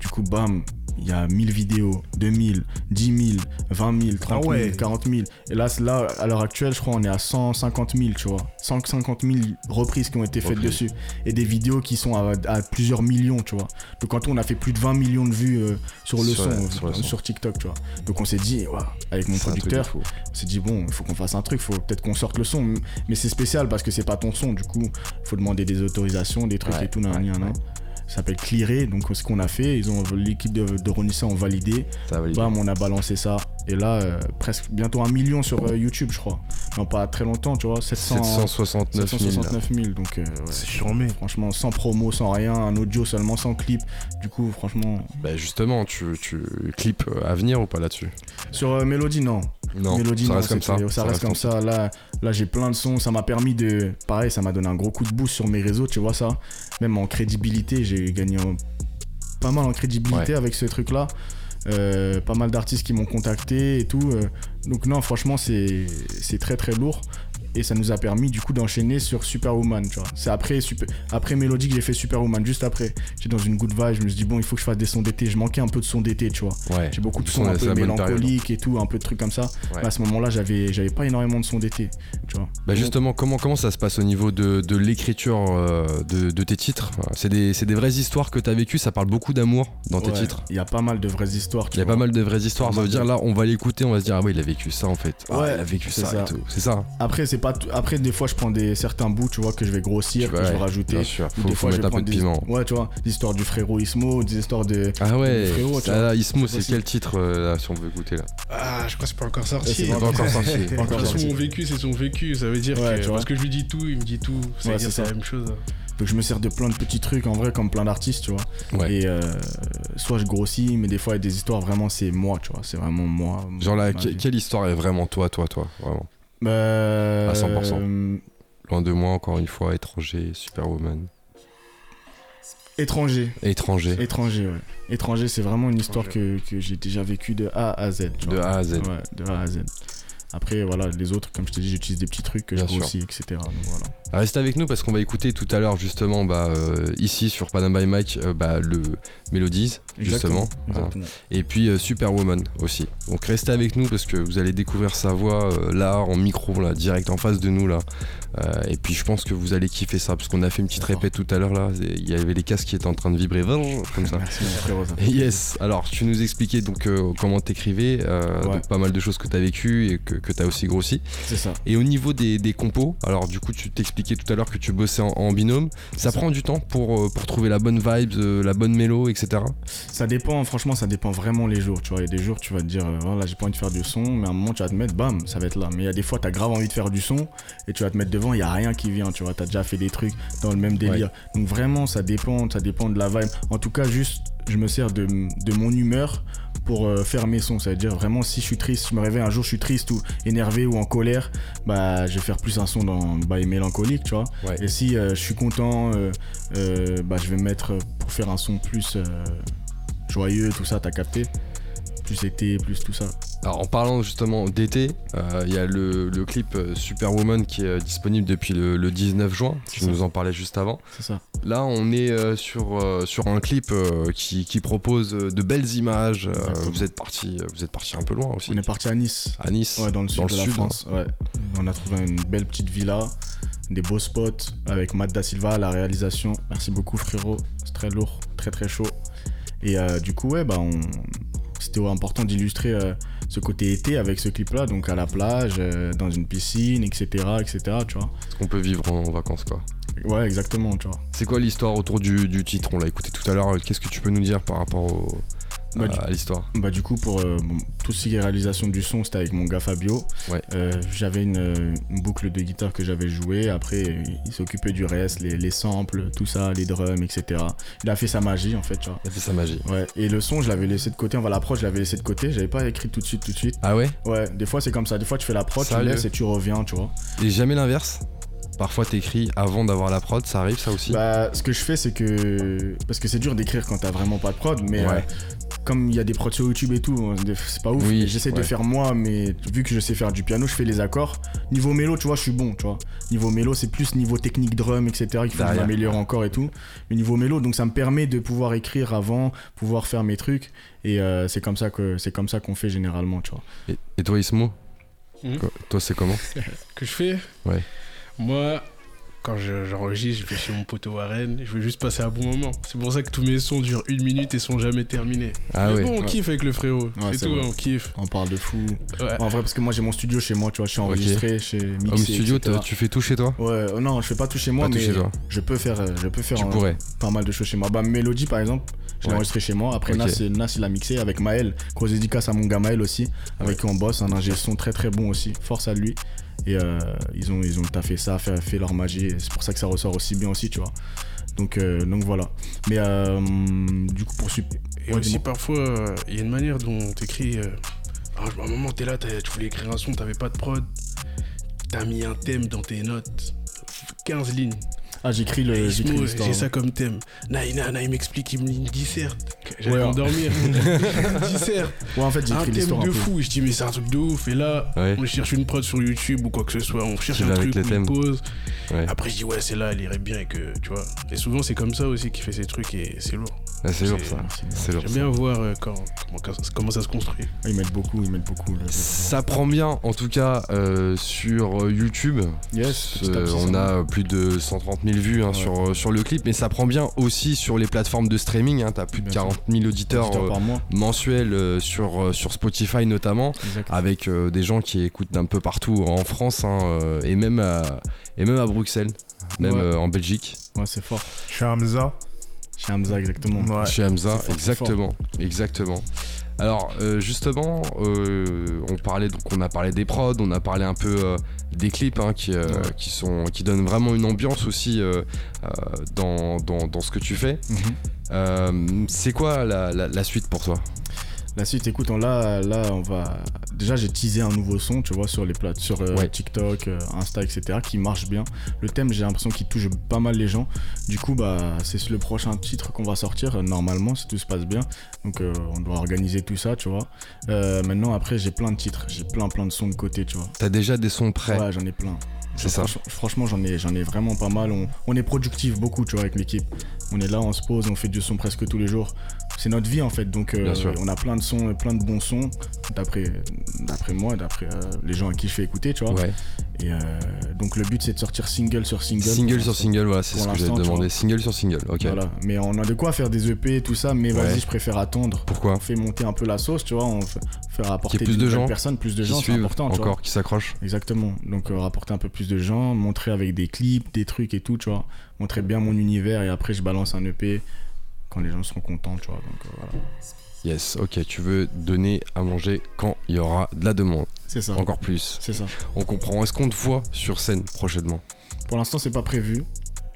S4: Du coup, bam, il y a 1000 vidéos, 2000, 10 000, 20 000, 30 000,
S2: Ah ouais.
S4: 40 000. Et là, là, à l'heure actuelle, je crois, on est à 150 000, tu vois. 150 000 reprises qui ont été faites dessus. Et des vidéos qui sont à, à plusieurs millions, tu vois. Donc, quand on a fait plus de 20 millions de vues euh, sur, le,
S1: Sur
S4: son,
S1: la- sur le son.
S4: sur TikTok, tu vois. Donc, on s'est dit, avec mon producteur, on s'est dit, bon, il faut qu'on fasse un truc, faut peut-être qu'on sorte le son. Mais c'est spécial parce que c'est pas ton son, du coup, il faut demander des autorisations, des trucs
S1: Ouais,
S4: et tout, nan, nan, nan.
S1: ouais.
S4: Ça s'appelle Clearer, donc ce qu'on a fait, ils ont l'équipe de, de Ronissa ont validé,
S1: Ça va
S4: bam, on a balancé ça, et là, euh, presque bientôt un million sur euh, YouTube, je crois. Non, pas très longtemps, tu vois, 700,
S1: 769 000.
S4: 769 000, donc euh, ouais.
S2: C'est charmé.
S4: franchement, sans promo, sans rien, un audio seulement, sans clip, du coup, franchement,
S1: Bah justement, tu, tu clips euh, à venir ou pas là-dessus?
S4: Sur Mélodie, non,
S1: Non,
S4: Mélodie,
S1: ça
S4: non,
S1: reste comme ça.
S4: Ça, reste comme ça. Là, là j'ai plein de sons. Ça m'a permis de. Pareil, ça m'a donné un gros coup de boost sur mes réseaux, tu vois ça. Même en crédibilité, j'ai gagné pas mal en crédibilité
S1: Ouais.
S4: avec ce truc-là. Euh, pas mal d'artistes qui m'ont contacté et tout. euh. donc, non, franchement, c'est c'est très très lourd. Et ça nous a permis du coup d'enchaîner sur Superwoman, tu vois. C'est après, super... après Mélodie que j'ai fait Superwoman, juste après. J'étais dans une good vibe, je me suis dit, bon, il faut que je fasse des sons d'été. Je manquais un peu de sons d'été, tu vois.
S1: Ouais.
S4: J'ai beaucoup de sons un peu
S1: période.
S4: mélancoliques et tout, un peu de trucs comme ça.
S1: Ouais.
S4: À ce moment-là, j'avais, j'avais pas énormément de sons d'été, tu vois.
S1: Bah justement, comment, comment ça se passe au niveau de, de l'écriture euh, de, de tes titres? C'est des, c'est des vraies histoires que tu as vécues, ça parle beaucoup d'amour dans tes
S4: Ouais,
S1: titres.
S4: Il y a pas mal de vraies histoires.
S1: Il y a
S4: vois.
S1: pas mal de vraies histoires. Ça veut dire là, on va l'écouter, on va se dire ah ouais, il a vécu ça en fait. Ah, il a vécu ça,
S4: ça.
S1: et tout. C'est ça. hein.
S4: Après, c'est pas tout- Après, des fois, je prends des certains bouts, tu vois, que je vais grossir, que je vais rajouter.
S1: Bien sûr.
S4: Ou
S1: Faut,
S4: des
S1: faut
S4: fois, je
S1: mettre un peu de
S4: prendre des-
S1: piment.
S4: Ouais, tu vois, l'histoire du frérot Ismo, des histoires de.
S1: Ah ouais.
S4: Frérot,
S1: là, Ismo, c'est quel titre euh, là, si on veut écouter là?
S5: Ah, je crois que c'est pas encore sorti.
S4: c'est
S1: C'est pas encore sorti. [laughs]
S4: Sorti.
S5: mon vécu, c'est son vécu. Ça veut dire
S4: Ouais, tu
S5: que
S4: vois.
S5: parce que je lui dis tout, il me dit tout. Ça veut
S4: Ouais,
S5: dire
S4: c'est
S5: c'est la même chose.
S4: Donc, je me sers de plein de petits trucs, en vrai, comme plein d'artistes, tu vois.
S1: Ouais.
S4: Et euh, soit je grossis, mais des fois, il y a des histoires, vraiment, c'est moi, tu vois. C'est vraiment moi.
S1: Genre là, quelle histoire est vraiment toi, toi, toi Vraiment?
S4: Bah,
S1: À 100%.
S4: euh,
S1: Loin de moi, encore une fois, étranger, Superwoman.
S4: étranger.
S1: Étranger.
S4: Étranger, ouais. Étranger, c'est vraiment une histoire que, que j'ai déjà vécue de A à Z.
S1: De. A à Z.
S4: Ouais, de A à Z. Après, voilà, les autres, comme je te dis, j'utilise des petits trucs que
S1: Bien
S4: je
S1: sûr.
S4: grossis, etc. Donc, voilà.
S1: Reste avec nous parce qu'on va écouter tout à l'heure justement bah, euh, ici sur Panam by Mike euh, bah, le Melodies justement et puis euh, Superwoman aussi donc restez avec nous parce que vous allez découvrir sa voix là en micro là direct en face de nous là Euh, et puis je pense que vous allez kiffer ça parce qu'on a fait une petite répète tout à l'heure là il y avait les casques qui étaient en train de vibrer comme ça
S4: Merci. [laughs]
S1: Yes, alors tu nous expliquais donc euh, comment t'écrivais, euh,
S4: Ouais.
S1: donc pas mal de choses que t'as vécues et que, que tu as aussi grossi.
S4: C'est ça.
S1: Et au niveau des, des compos, alors du coup, tu t'expliquais tout à l'heure que tu bossais en, en binôme. Ça
S4: ça.
S1: prend du temps pour, pour trouver la bonne vibe, la bonne mélo, etc.
S4: Ça dépend, franchement, ça dépend vraiment les jours. Tu vois, il y a des jours, tu vas te dire, voilà, j'ai pas envie de faire du son, mais à un moment, tu vas te mettre, bam, ça va être là. Mais il y a des fois, t'as grave envie de faire du son et tu vas te mettre devant, il y a rien qui vient, tu vois, t'as déjà fait des trucs dans le même délire. Donc vraiment, ça dépend, ça dépend de la vibe. En tout cas, juste, je me sers de, de mon humeur pour euh, faire mes sons. Ça veut dire vraiment, si je suis triste, je me réveille un jour, je suis triste ou énervé ou en colère, bah, je vais faire plus un son dans bail mélancolique, tu vois.
S1: Ouais.
S4: Et si euh, je suis content, euh, bah, je vais me mettre pour faire un son plus joyeux, tout ça, t'as capté Plus été, plus tout ça.
S1: Alors en parlant justement d'été, euh, il y a le, le clip euh, Superwoman qui est euh, disponible depuis le, le 19 juin. Tu
S4: ça.
S1: nous en parlais juste avant.
S4: C'est ça.
S1: Là, on est euh, sur, euh, sur un clip qui, qui propose de belles images. Vous êtes parti, vous êtes parti un peu loin aussi.
S4: On est parti à Nice.
S1: À Nice,
S4: Ouais, dans le sud de la
S1: hein.
S4: France. Ouais. On a trouvé une belle petite villa, des beaux spots avec Matt Da Silva à la réalisation. Merci beaucoup frérot, c'est très lourd, très très chaud. Et euh, du coup, ouais, bah, on... c'était important d'illustrer euh, ce côté été avec ce clip-là, donc à la plage, euh, dans une piscine, etc., etc., tu vois.
S1: Ce qu'on peut vivre en, vacances, quoi.
S4: Ouais, exactement, tu vois.
S1: C'est quoi l'histoire autour du, du titre? On l'a écouté tout à l'heure. Qu'est-ce que tu peux nous dire par rapport au-
S4: Bah,
S1: à, à l'histoire
S4: Bah du coup pour euh, bon, tout ce qui est réalisation du son c'était avec mon gars Fabio.
S1: Ouais.
S4: Euh, j'avais une, euh, une boucle de guitare que j'avais jouée. Après euh, il s'occupait du reste, les, les samples, tout ça, les drums, etc. Il a fait sa magie en fait. Tu vois.
S1: Il a fait sa magie.
S4: Ouais. Et le son je l'avais laissé de côté. On va la prod je l'avais laissé de côté. J'avais pas écrit tout de suite tout de suite.
S1: Ah ouais?
S4: Ouais. Des fois c'est comme ça. Des fois tu fais la prod, tu laisses et tu reviens. Tu vois.
S1: Et jamais l'inverse? Parfois t'écris avant d'avoir la prod, ça arrive ça aussi?
S4: Bah ce que je fais c'est que parce que c'est dur d'écrire quand t'as vraiment pas de prod, mais
S1: Ouais.
S4: euh, comme il y a des prods sur YouTube et tout, hein, c'est pas ouf.
S1: Oui,
S4: J'essaie de faire moi, mais vu que je sais faire du piano, je fais les accords. Niveau mélo, tu vois, je suis bon, tu vois. Niveau mélo, c'est plus niveau technique drum, etc. qu'il faut que je
S1: Derrière.
S4: m'améliore encore et tout. Mais niveau mélo, donc ça me permet de pouvoir écrire avant, pouvoir faire mes trucs. Et euh, c'est comme ça que c'est comme ça qu'on fait généralement, tu vois.
S1: Et, et toi Ismo. Quoi- Toi c'est comment [laughs]
S5: que je fais
S1: Ouais.
S5: Moi, quand je- j'enregistre, je vais chez mon poteau Warren, je veux juste passer un bon moment. C'est pour ça que tous mes sons durent une minute et sont jamais terminés.
S1: Ah
S5: Mais bon, on
S4: Ouais.
S5: kiffe avec le frérot.
S4: Ouais,
S5: c'est tout,
S4: vrai.
S5: on kiffe.
S4: On parle de fou.
S5: Ouais.
S4: En vrai, parce que moi j'ai mon studio chez moi, tu vois, je suis enregistré chez Mixé,
S1: Home studio, tu fais tout chez toi
S4: Ouais, euh, non, je fais pas tout chez moi,
S1: Pas
S4: mais
S1: chez toi.
S4: je peux faire, euh, je peux faire
S1: Tu
S4: euh,
S1: pourrais.
S4: pas mal de choses chez moi. Bah, Melody par exemple, je l'ai
S1: Ouais.
S4: enregistré chez moi. Après,
S1: Ok.
S4: Nas, il a mixé avec Maël. Grosse dédicace à mon gars Maël aussi, avec qui on bosse. Un ingé son très très bon aussi. Force à lui. Et euh, ils ont, ils ont taffé ça, fait, fait leur magie. C'est pour ça que ça ressort aussi bien aussi, tu vois. Donc, euh, donc voilà. Mais euh, du coup, pour
S5: Et
S4: Ouais,
S5: aussi, parfois, euh, il y a une manière dont t'écris. Euh... ah, à un moment, t'es là, tu voulais écrire un son, t'avais pas de prod. T'as mis un thème dans tes notes. 15 lignes.
S4: Ah, j'écris le. J'écris
S5: j'ai ça comme thème. Naïna, Naï m'explique, il me dit une disserte. J'allais
S4: Ouais.
S5: m'endormir. [laughs] [laughs] disserte.
S4: Ouais, en fait, j'ai
S5: Un thème de fou. Je dis, mais c'est un truc de ouf. Et là,
S1: Ouais.
S5: on cherche une prod sur YouTube ou quoi que ce soit. On cherche un truc, on
S1: thèmes.
S5: pose.
S1: Ouais.
S5: Après, je dis, ouais, c'est là, elle irait bien. Et que, tu vois. Et souvent, c'est comme ça aussi qu'il fait ses trucs et c'est lourd.
S1: Ah, c'est lourd
S5: c'est-
S1: ça. C'est lourd.
S5: J'aime bien voir euh, quand, comment, comment ça se construit.
S4: Ah, Ils mettent beaucoup, ils mettent beaucoup.
S1: Ça prend bien, en tout cas, euh, sur euh, YouTube.
S4: Yes,
S1: Euh, on a plus de 130 000 vues hein,
S4: Ouais.
S1: sur, sur le clip, mais ça prend bien aussi sur les plateformes de streaming. Hein, T'as plus de
S4: Bien sûr.
S1: 40 000 auditeurs
S4: Auditeur
S1: euh,
S4: par mois.
S1: mensuels euh, sur, euh, sur Spotify notamment,
S4: Exact.
S1: avec euh, des gens qui écoutent d'un peu partout en France hein, euh, et, même à, et même à Bruxelles, même
S4: Ouais.
S1: euh, en Belgique.
S4: Ouais, c'est fort.
S2: Je suis Hamza.
S4: Chez Hamza, exactement.
S2: Ouais.
S1: Chez Hamza, exactement, exactement. Alors euh, justement, euh, on parlait donc on a parlé des prods, on a parlé un peu euh, des clips hein, qui, euh,
S4: Ouais.
S1: qui sont qui donnent vraiment une ambiance aussi euh, euh, dans, dans, dans ce que tu fais.
S4: Mhm.
S1: Euh, c'est quoi la, la- la suite pour toi?
S4: La suite, écoute, on, là, là, on va. Déjà, j'ai teasé un nouveau son, tu vois, sur les plates, sur euh,
S1: Ouais.
S4: TikTok, euh, Insta, etc., qui marche bien. Le thème, j'ai l'impression qu'il touche pas mal les gens. Du coup, bah, c'est le prochain titre qu'on va sortir, euh, normalement, si tout se passe bien. Donc, euh, on doit organiser tout ça, tu vois. Euh, maintenant, après, j'ai plein de titres, j'ai plein, plein de sons de côté, tu vois.
S1: T'as déjà des sons prêts
S4: Ouais, j'en ai plein.
S1: C'est ça.
S4: Franch- Franchement, j'en ai, j'en ai vraiment pas mal. On, on est productif beaucoup, tu vois, avec l'équipe. On est là, on se pose, on fait du son presque tous les jours. C'est notre vie en fait. Donc euh, on a plein de sons, plein de bons sons, d'après d'après moi, d'après euh, les gens à qui je fais écouter, tu vois.
S1: Ouais.
S4: Et euh, donc le but c'est de sortir single sur single.
S1: Single sur single, voilà, c'est ce que j'allais demander. Single sur single, ok.
S4: Voilà. Mais on a de quoi faire des EP, tout ça, mais
S1: Ouais.
S4: vas-y, je préfère attendre.
S1: Pourquoi
S4: On fait monter un peu la sauce, tu vois, on fait, faire rapporter
S1: plus de gens
S4: personnes, plus de
S1: Qui
S4: gens, c'est important, tu vois.
S1: encore, qui s'accrochent
S4: Exactement. Donc rapporter un peu plus de gens, montrer avec des clips, des trucs et tout, tu vois. Montrer bien mon univers et après je balance un EP quand les gens seront contents, tu vois. Donc euh, voilà.
S1: Yes, ok, tu veux donner à manger quand il y aura de la demande.
S4: C'est ça.
S1: Encore plus.
S4: C'est ça.
S1: On comprend. Est-ce qu'on te voit sur scène prochainement?
S4: Pour l'instant, c'est pas prévu.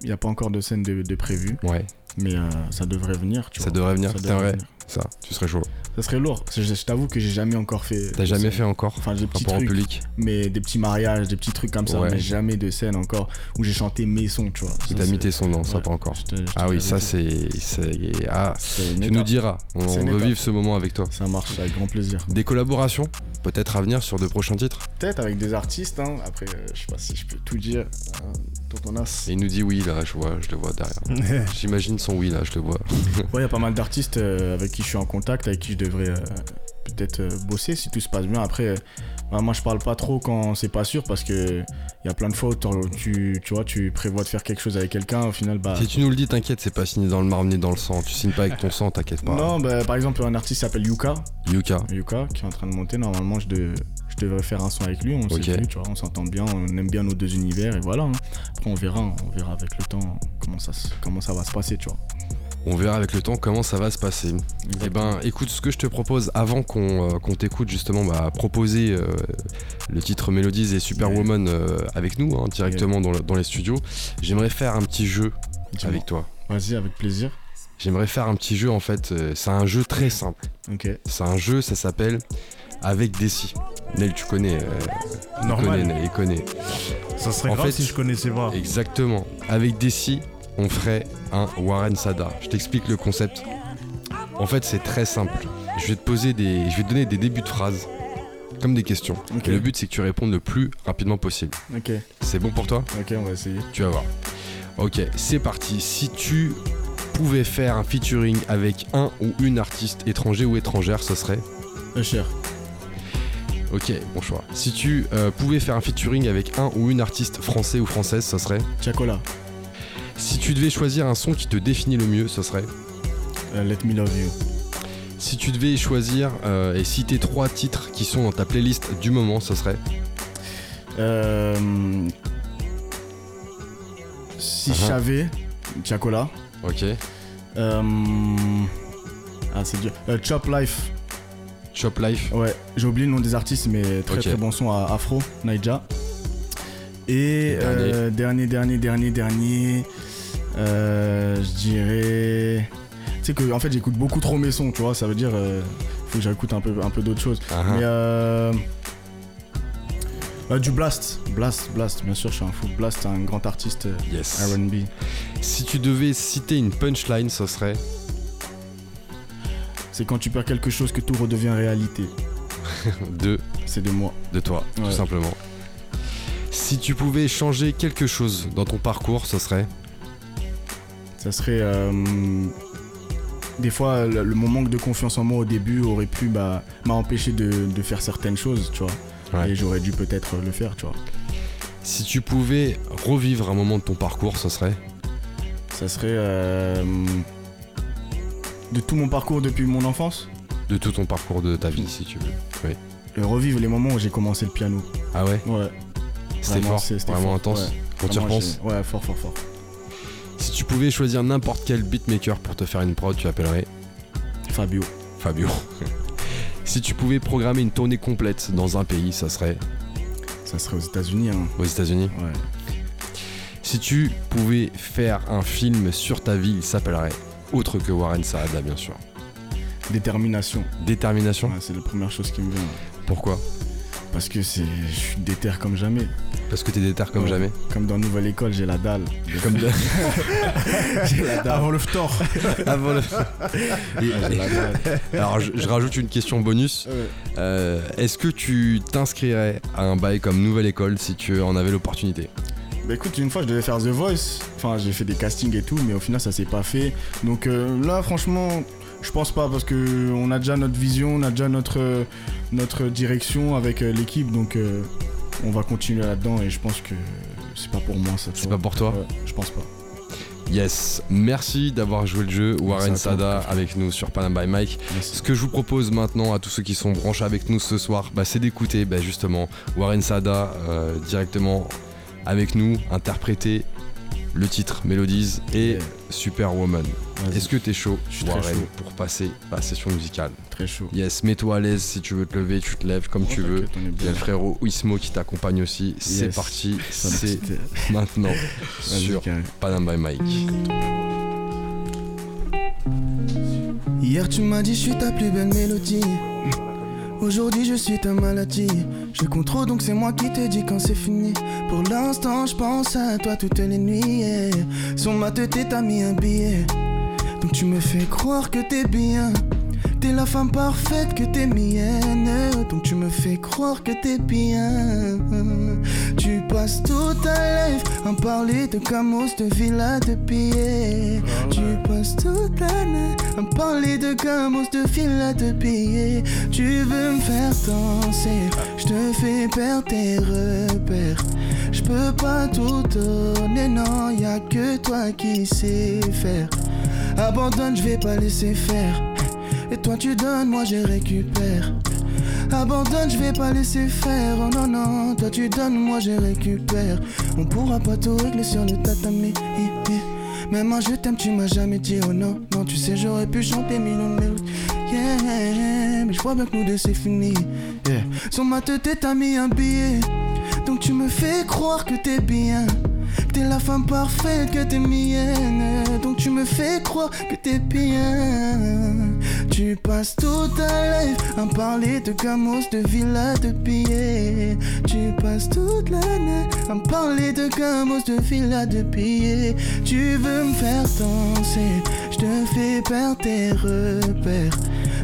S4: Il n'y a pas encore de scène de, de prévu,
S1: Ouais,
S4: mais euh, ça devrait venir, tu
S1: ça
S4: vois.
S1: devrait venir.
S4: Ça
S1: T'aimerais
S4: venir.
S1: ça, tu serais chaud.
S4: Ça serait lourd. Je, je t'avoue que j'ai jamais encore fait.
S1: T'as jamais
S4: scène.
S1: fait encore
S4: Enfin, des petits trucs,
S1: public
S4: mais des petits mariages, des petits trucs comme ça,
S1: Ouais.
S4: mais jamais de scène encore où j'ai chanté mes sons, tu vois. Ça,
S1: t'as
S4: c'est-
S1: mis tes sons, non, ça pas encore.
S4: je te- je te
S1: Ah oui, ça c'est. c'est- Ah,
S4: C'est
S1: tu nous diras. On,
S4: C'est
S1: veut vivre ce moment avec toi.
S4: Ça marche avec grand plaisir.
S1: Des collaborations Peut-être à venir sur de prochains titres?
S4: Peut-être avec des artistes, hein. après euh, je sais pas si je peux tout dire. Euh, Tonton Nas.
S1: Et il nous dit oui, là, je vois, je le vois derrière. J'imagine son oui, là, je le vois. [laughs]
S4: Ouais, il y a pas mal d'artistes euh, avec qui je suis en contact, avec qui je devrais euh, peut-être euh, bosser si tout se passe bien. Après, bah, moi je parle pas trop quand c'est pas sûr parce que il y a plein de fois où tu vois, tu prévois de faire quelque chose avec quelqu'un, au final, bah.
S1: Si tu nous le dis, t'inquiète, c'est pas signé dans le marbre ni dans le sang. Tu signes pas avec ton sang, t'inquiète pas.
S4: Non, bah, par exemple, un artiste s'appelle Yuka,
S1: Yuka.
S4: Yuka qui est en train de monter. Normalement, je, de- je devrais faire un son avec lui. On
S1: Ok.
S4: sait plus, tu vois, on s'entend bien, on aime bien nos deux univers et voilà. hein. Après, on verra, on verra avec le temps comment ça, se- comment ça va se passer, tu vois.
S1: On verra avec le temps comment ça va se passer. Eh ben, écoute, ce que je te propose avant qu'on euh, t'écoute justement, bah, proposer euh, le titre Melodies et Superwoman euh, avec nous, hein, directement dans, le- dans les studios. J'aimerais faire un petit jeu avec toi.
S4: Vas-y, avec plaisir.
S1: J'aimerais faire un petit jeu en fait. c'est un jeu très simple. C'est un jeu, ça s'appelle Avec Desi. Nel, tu connais. euh, il
S2: Normal.
S1: connaît, Nel, il connaît.
S2: Ça serait
S1: En
S2: grave
S1: fait,
S2: si je connaissais pas.
S1: Exactement. Avec Desi, on ferait un Warren Sada. Je t'explique le concept. En fait, c'est très simple. Je vais te poser des, je vais te donner des débuts de phrases comme des questions. Et le but, c'est que tu répondes le plus rapidement possible.
S4: Ok.
S1: C'est bon pour toi?
S4: Ok, on va essayer.
S1: Tu vas voir. Ok, c'est parti. Si tu pouvais faire un featuring avec un ou une artiste étranger ou étrangère, ce serait?
S4: Usher.
S1: Ok, bon choix. Si tu euh, pouvais faire un featuring avec un ou une artiste français ou française, ce serait
S4: Chacola.
S1: Si tu devais choisir un son qui te définit le mieux, ce serait
S4: Euh, Let Me Love You.
S1: Si tu devais choisir euh, et citer trois titres qui sont dans ta playlist du moment, ce serait
S4: Euh, si je savais, Chacola.
S1: Ok.
S4: Ah, c'est dur. Chop Life.
S1: Chop Life.
S4: Ouais, j'ai oublié le nom des artistes, mais très très bon son à Afro, Naija. Et
S1: Dernier.
S4: euh, dernier, dernier, dernier, dernier. euh, je dirais. Tu sais que en fait j'écoute beaucoup trop mes sons, tu vois, ça veut dire euh, faut que j'écoute un peu, un peu d'autres choses. Mais euh, euh, du Blast, Blast, Blast, bien sûr, je suis un fou. Blast, un grand artiste
S1: Yes.
S4: RB.
S1: Si tu devais citer une punchline, ce serait
S4: C'est quand tu perds quelque chose que tout redevient réalité. [laughs]
S1: de,
S4: C'est de moi.
S1: de toi, tout simplement. Si tu pouvais changer quelque chose dans ton parcours, ce serait
S4: Ça serait. euh, des fois, le, mon manque de confiance en moi au début aurait pu bah, m'empêcher de, de faire certaines choses, tu vois.
S1: Ouais.
S4: Et j'aurais dû peut-être le faire, tu vois.
S1: Si tu pouvais revivre un moment de ton parcours, ce serait
S4: Ça serait. euh, de tout mon parcours depuis mon enfance,
S1: de tout ton parcours de ta vie, si tu veux.
S4: euh, revivre les moments où j'ai commencé le piano.
S1: Ah ouais
S4: Ouais.
S1: C'était fort,
S4: c'était
S1: vraiment
S4: fort,
S1: intense.
S4: ouais.
S1: Quand tu repenses
S4: Ouais, fort, fort, fort.
S1: Si tu pouvais choisir n'importe quel beatmaker pour te faire une prod, tu appellerais
S4: Fabio.
S1: Fabio. [laughs] si tu pouvais programmer une tournée complète dans un pays, ça serait
S4: Ça serait aux États-Unis, hein.
S1: aux États-Unis.
S4: Ouais.
S1: Si tu pouvais faire un film sur ta vie, il s'appellerait autre que Warren Saada, bien sûr.
S4: Détermination.
S1: Détermination
S4: Ouais, c'est la première chose qui me vient.
S1: Pourquoi?
S4: Parce que c'est, je suis déter comme jamais.
S1: Parce que t'es déter comme
S4: Ouais.
S1: jamais.
S4: Comme dans Nouvelle École, j'ai la dalle.
S1: Comme de- [laughs]
S4: J'ai la dalle.
S2: Avant le phtor. [laughs]
S1: Avant le-
S4: Ah, la dalle. [laughs]
S1: Alors, je, je rajoute une question bonus.
S4: Ouais.
S1: Euh, Est-ce que tu t'inscrirais à un bail comme Nouvelle École si tu en avais l'opportunité?
S4: Bah écoute, une fois je devais faire The Voice. Enfin, j'ai fait des castings et tout, mais au final ça s'est pas fait. Donc euh, là, franchement, Je pense pas parce que on a déjà notre vision, on a déjà notre, notre direction avec euh, l'équipe, donc euh, on va continuer là-dedans et je pense que c'est pas pour moi ça.
S1: C'est pas pour toi
S4: Ouais, Je pense pas.
S1: Yes, merci d'avoir joué le jeu. Warren Sada avec nous sur Panam by Mike.
S4: Merci.
S1: Ce que je vous propose maintenant à tous ceux qui sont branchés avec nous ce soir, bah, c'est d'écouter bah, justement Warren Sada euh, directement avec nous, interpréter le titre Melodies et
S4: Yeah.
S1: Superwoman. Est-ce que t'es chaud,
S4: Je suis très
S1: Warren,
S4: chaud.
S1: pour passer la session musicale
S4: Très chaud.
S1: Yes, mets-toi à l'aise si tu veux te lever, tu te lèves comme
S4: Oh,
S1: tu veux. Il y a le frérot Ismo qui t'accompagne aussi. C'est
S4: Yes.
S1: parti, c'est [laughs] maintenant sur. Panam by Mike.
S3: Hier tu m'as dit je suis ta plus belle mélodie Aujourd'hui je suis ta maladie. Je contrôle donc c'est moi qui te dis quand c'est fini. Pour l'instant je pense à toi toutes les nuits yeah. Sur ma tête t'as mis un billet. Donc tu me fais croire que t'es bien T'es la femme parfaite que t'es mienne. Donc tu me fais croire que t'es bien. Tu passes toute ta life à parler de camos, de villa, de billets Tu passes toute la nuit à parler de camos, de villa, de billets Tu veux me faire danser, je te fais perdre tes repères. Je peux pas tout donner, non, y a que toi qui sais faire. Abandonne, je vais pas laisser faire et toi tu donnes, moi je récupère. Abandonne, je vais pas laisser faire. Oh non, non, toi tu donnes, moi je récupère. On pourra pas tout régler sur le tatami. Même un je t'aime, tu m'as jamais dit oh non. Non, tu sais, j'aurais pu chanter mille mélodies. Yeah, mais je vois bien que nous deux c'est fini. Yeah. Sur ma tête, t'as mis un billet. Donc tu me fais croire que t'es bien. T'es la femme parfaite que t'es mienne. Donc tu me fais croire que t'es bien. Tu passes toute ta life à parler de gamos, de villa, de billets. Tu passes toute la nuit à parler de gamos, de villa, de billets. Tu veux me faire danser, je te fais perdre tes repères.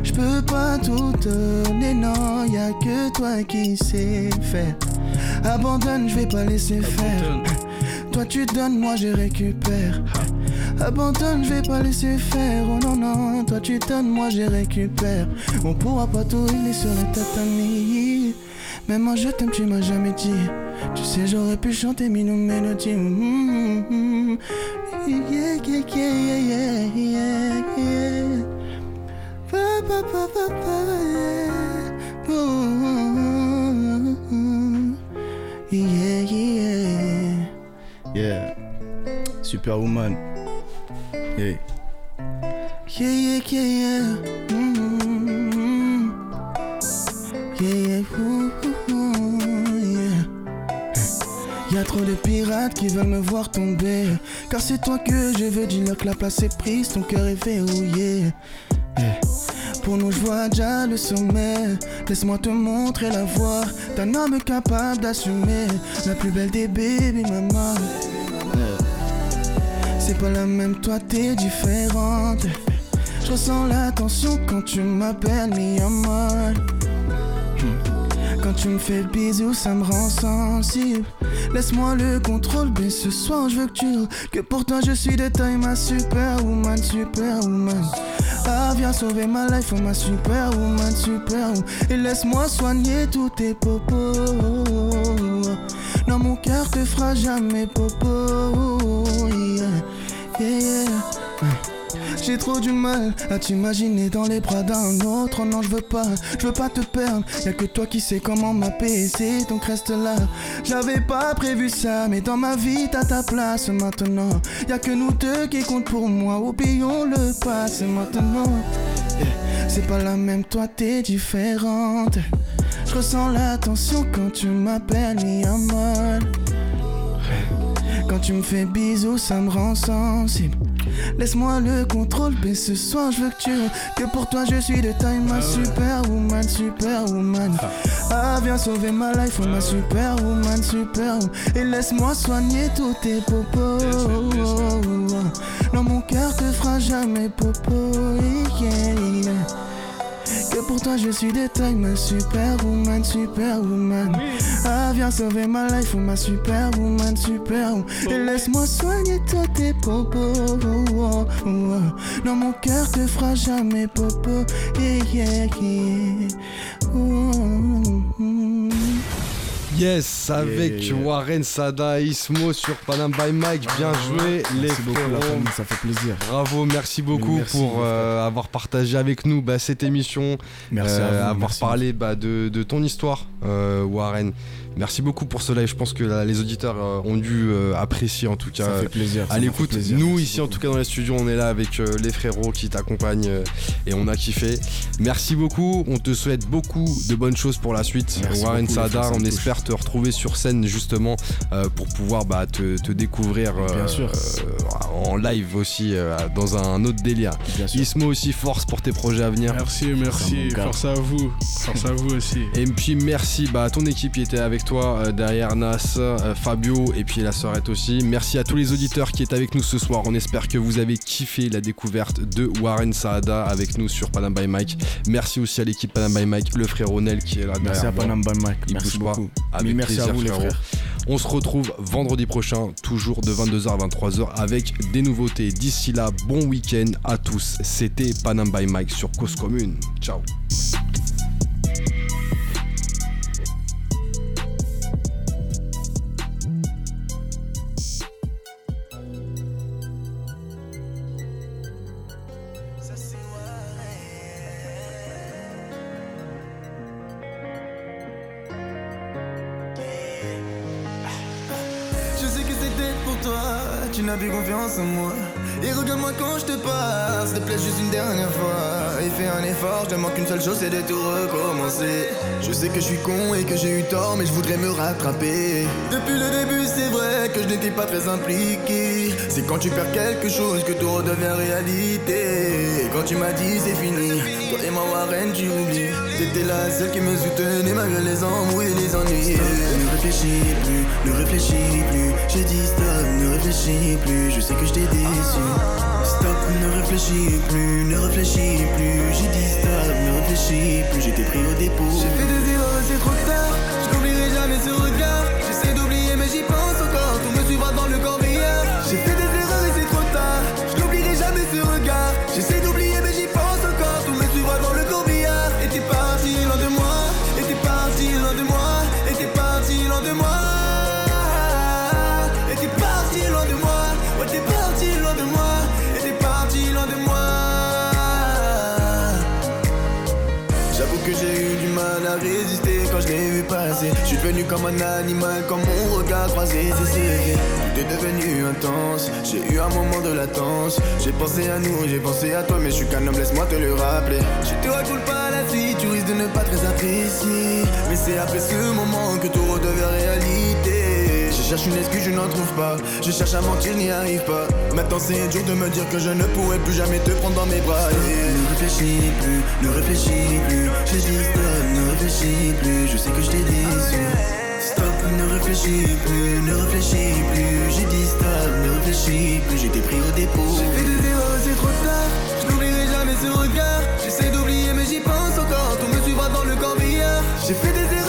S3: Je peux pas tout donner, non, y a que toi qui sais faire. Abandonne, je vais pas laisser faire. Toi tu donnes, moi je récupère. Abandonne, je vais pas laisser faire. Oh non, non, toi tu donnes, moi je récupère. On pourra pas tout régler sur le tatami. Mais moi je t'aime, tu m'as jamais dit. Tu sais, j'aurais pu chanter mille mélodies. Mm, mm, mm. Pa, Yeah.
S4: Superwoman. Hey.
S3: Yeah, yeah, yeah, yeah. Mm-hmm. Yeah, yeah, ooh, ooh, yeah. Y a trop de pirates qui veulent me voir tomber. Car c'est toi que je veux, dis-leur que la place est prise, ton cœur est verrouillé. Yeah. Pour nous, je vois déjà le sommet. Laisse-moi te montrer la voie d'un homme capable d'assumer la plus belle des baby maman. C'est pas la même, toi t'es différente. Je ressens la tension quand tu m'appelles mi amor. Quand tu me fais bisous, ça me rend sensible. Laisse-moi le contrôle, mais ce soir je veux que tu que pour toi je suis de taille, ma superwoman, superwoman. Ah, viens sauver ma life, oh ma superwoman, superwoman. Et laisse-moi soigner tous tes popos. Non, mon cœur te fera jamais popo. Yeah, yeah, yeah. J'ai trop du mal à t'imaginer dans les bras d'un autre. Non, je veux pas, je veux pas te perdre. Y'a que toi qui sais comment m'apaiser, donc reste là. J'avais pas prévu ça, mais dans ma vie t'as ta place maintenant. Y'a que nous deux qui comptent pour moi. Oublions le passé maintenant. C'est pas la même, toi t'es différente. Je ressens la tension quand tu m'appelles mi amor. Quand tu me fais bisous, ça me rend sensible. Laisse-moi le contrôle, mais ce soir je veux que tu que pour toi je suis de taille, ma superwoman, superwoman. Ah, viens sauver ma life, ma superwoman, superwoman. Et laisse-moi soigner tous tes popos. Non, mon cœur te fera jamais popo. Yeah, yeah. Que pour toi je suis de taille, ma superwoman, superwoman. Ah,
S6: viens sauver ma life, ma superwoman, super. Et laisse-moi soigner tous tes popos. Oh, oh, oh. Dans mon cœur te fera jamais popo. Yeah, yeah, yeah.
S1: Yes, avec
S4: Yeah, yeah, yeah.
S1: Warren Sada, Ismo sur Panam by Mike. Bien joué, les
S4: Merci beaucoup la
S1: frérots.
S4: famille, ça fait plaisir.
S1: Bravo, merci beaucoup
S4: Merci,
S1: pour euh, avoir partagé avec nous bah, cette émission,
S4: Merci
S1: euh,
S4: à vous.
S1: avoir
S4: merci.
S1: parlé bah, de, de ton histoire, euh, Warren. Merci beaucoup pour cela et je pense que là, les auditeurs euh, ont dû euh, apprécier en tout cas.
S4: Ça fait plaisir.
S1: à l'écoute, nous ici en tout cas dans les studios, on est là avec euh, les frérots qui t'accompagnent euh, et on a kiffé. Merci beaucoup, on te souhaite beaucoup de bonnes choses pour la suite.
S4: Merci
S1: Warren
S4: beaucoup,
S1: Sada, on espère te retrouver sur scène justement euh, pour pouvoir bah, te, te découvrir euh,
S4: Bien sûr.
S1: euh, en live aussi euh, dans un autre délire.
S4: Bien sûr.
S1: Ismo aussi, force pour tes projets à venir.
S5: Merci, merci. Force à vous. Force à vous aussi.
S1: Et puis merci bah, à ton équipe qui était avec toi euh, derrière Nas, euh, Fabio et puis la sœurette aussi. Merci à tous les auditeurs qui étaient avec nous ce soir. On espère que vous avez kiffé la découverte de Warren Saada avec nous sur Panam by Mike. Merci aussi à l'équipe Panam by Mike, le frère Nel qui est là
S4: Merci
S1: derrière
S4: à
S1: moi.
S4: Panam by Mike.
S1: Il
S4: Merci beaucoup.
S1: Avec
S4: merci
S1: plaisir,
S4: à vous les frères.
S1: On se retrouve vendredi prochain, toujours de 22h à 23h avec des nouveautés. D'ici là, bon week-end à tous. C'était Panam by Mike sur Cause Commune. Ciao.
S6: N'as Et regarde-moi quand je te parle, s'il te plaît juste une dernière fois. Et fais un effort, je demande qu'une seule chose, c'est de tout recommencer. Je sais que je suis con et que j'ai eu tort, mais je voudrais me rattraper. Depuis le début, c'est vrai que je n'étais pas très impliqué. C'est quand tu perds quelque chose que tout redevient réalité. Et quand tu m'as dit c'est fini, toi et moi Warren, tu oublies. T'étais la seule qui me soutenait malgré les embrouilles et les ennuis. Ne réfléchis plus, ne réfléchis plus. J'ai dit stop, ne réfléchis plus. Je sais que je t'ai déçu. Stop, ne réfléchis plus, ne réfléchis plus. J'ai dit stop, ne réfléchis plus. J'étais pris au dépôt. J'ai fait des erreurs c'est trop tard. Je n'oublierai jamais ce comme un animal, comme mon regard croisé, c'est serré. Tout est devenu intense, j'ai eu un moment de latence. J'ai pensé à nous, j'ai pensé à toi, mais je suis qu'un homme, laisse-moi te le rappeler. Je te raconte pas la suite, tu risques de ne pas très apprécier. Mais c'est après ce moment que tout redevient réalité. Je cherche une excuse, je n'en trouve pas. Je cherche à mentir, je n'y arrive pas. Maintenant c'est dur de me dire que je ne pourrai plus jamais te prendre dans mes bras. Ne réfléchis plus, ne réfléchis plus. J'ai stop, ne réfléchis plus. Je sais que je t'ai déçu. Ne réfléchis plus, ne réfléchis plus. J'ai dit stop, ne réfléchis plus. J'étais pris au dépôt. J'ai fait des erreurs, c'est trop tard. Je n'oublierai jamais ce regard. J'essaie d'oublier, mais j'y pense encore. Tout me suivra dans le corbillard. J'ai fait des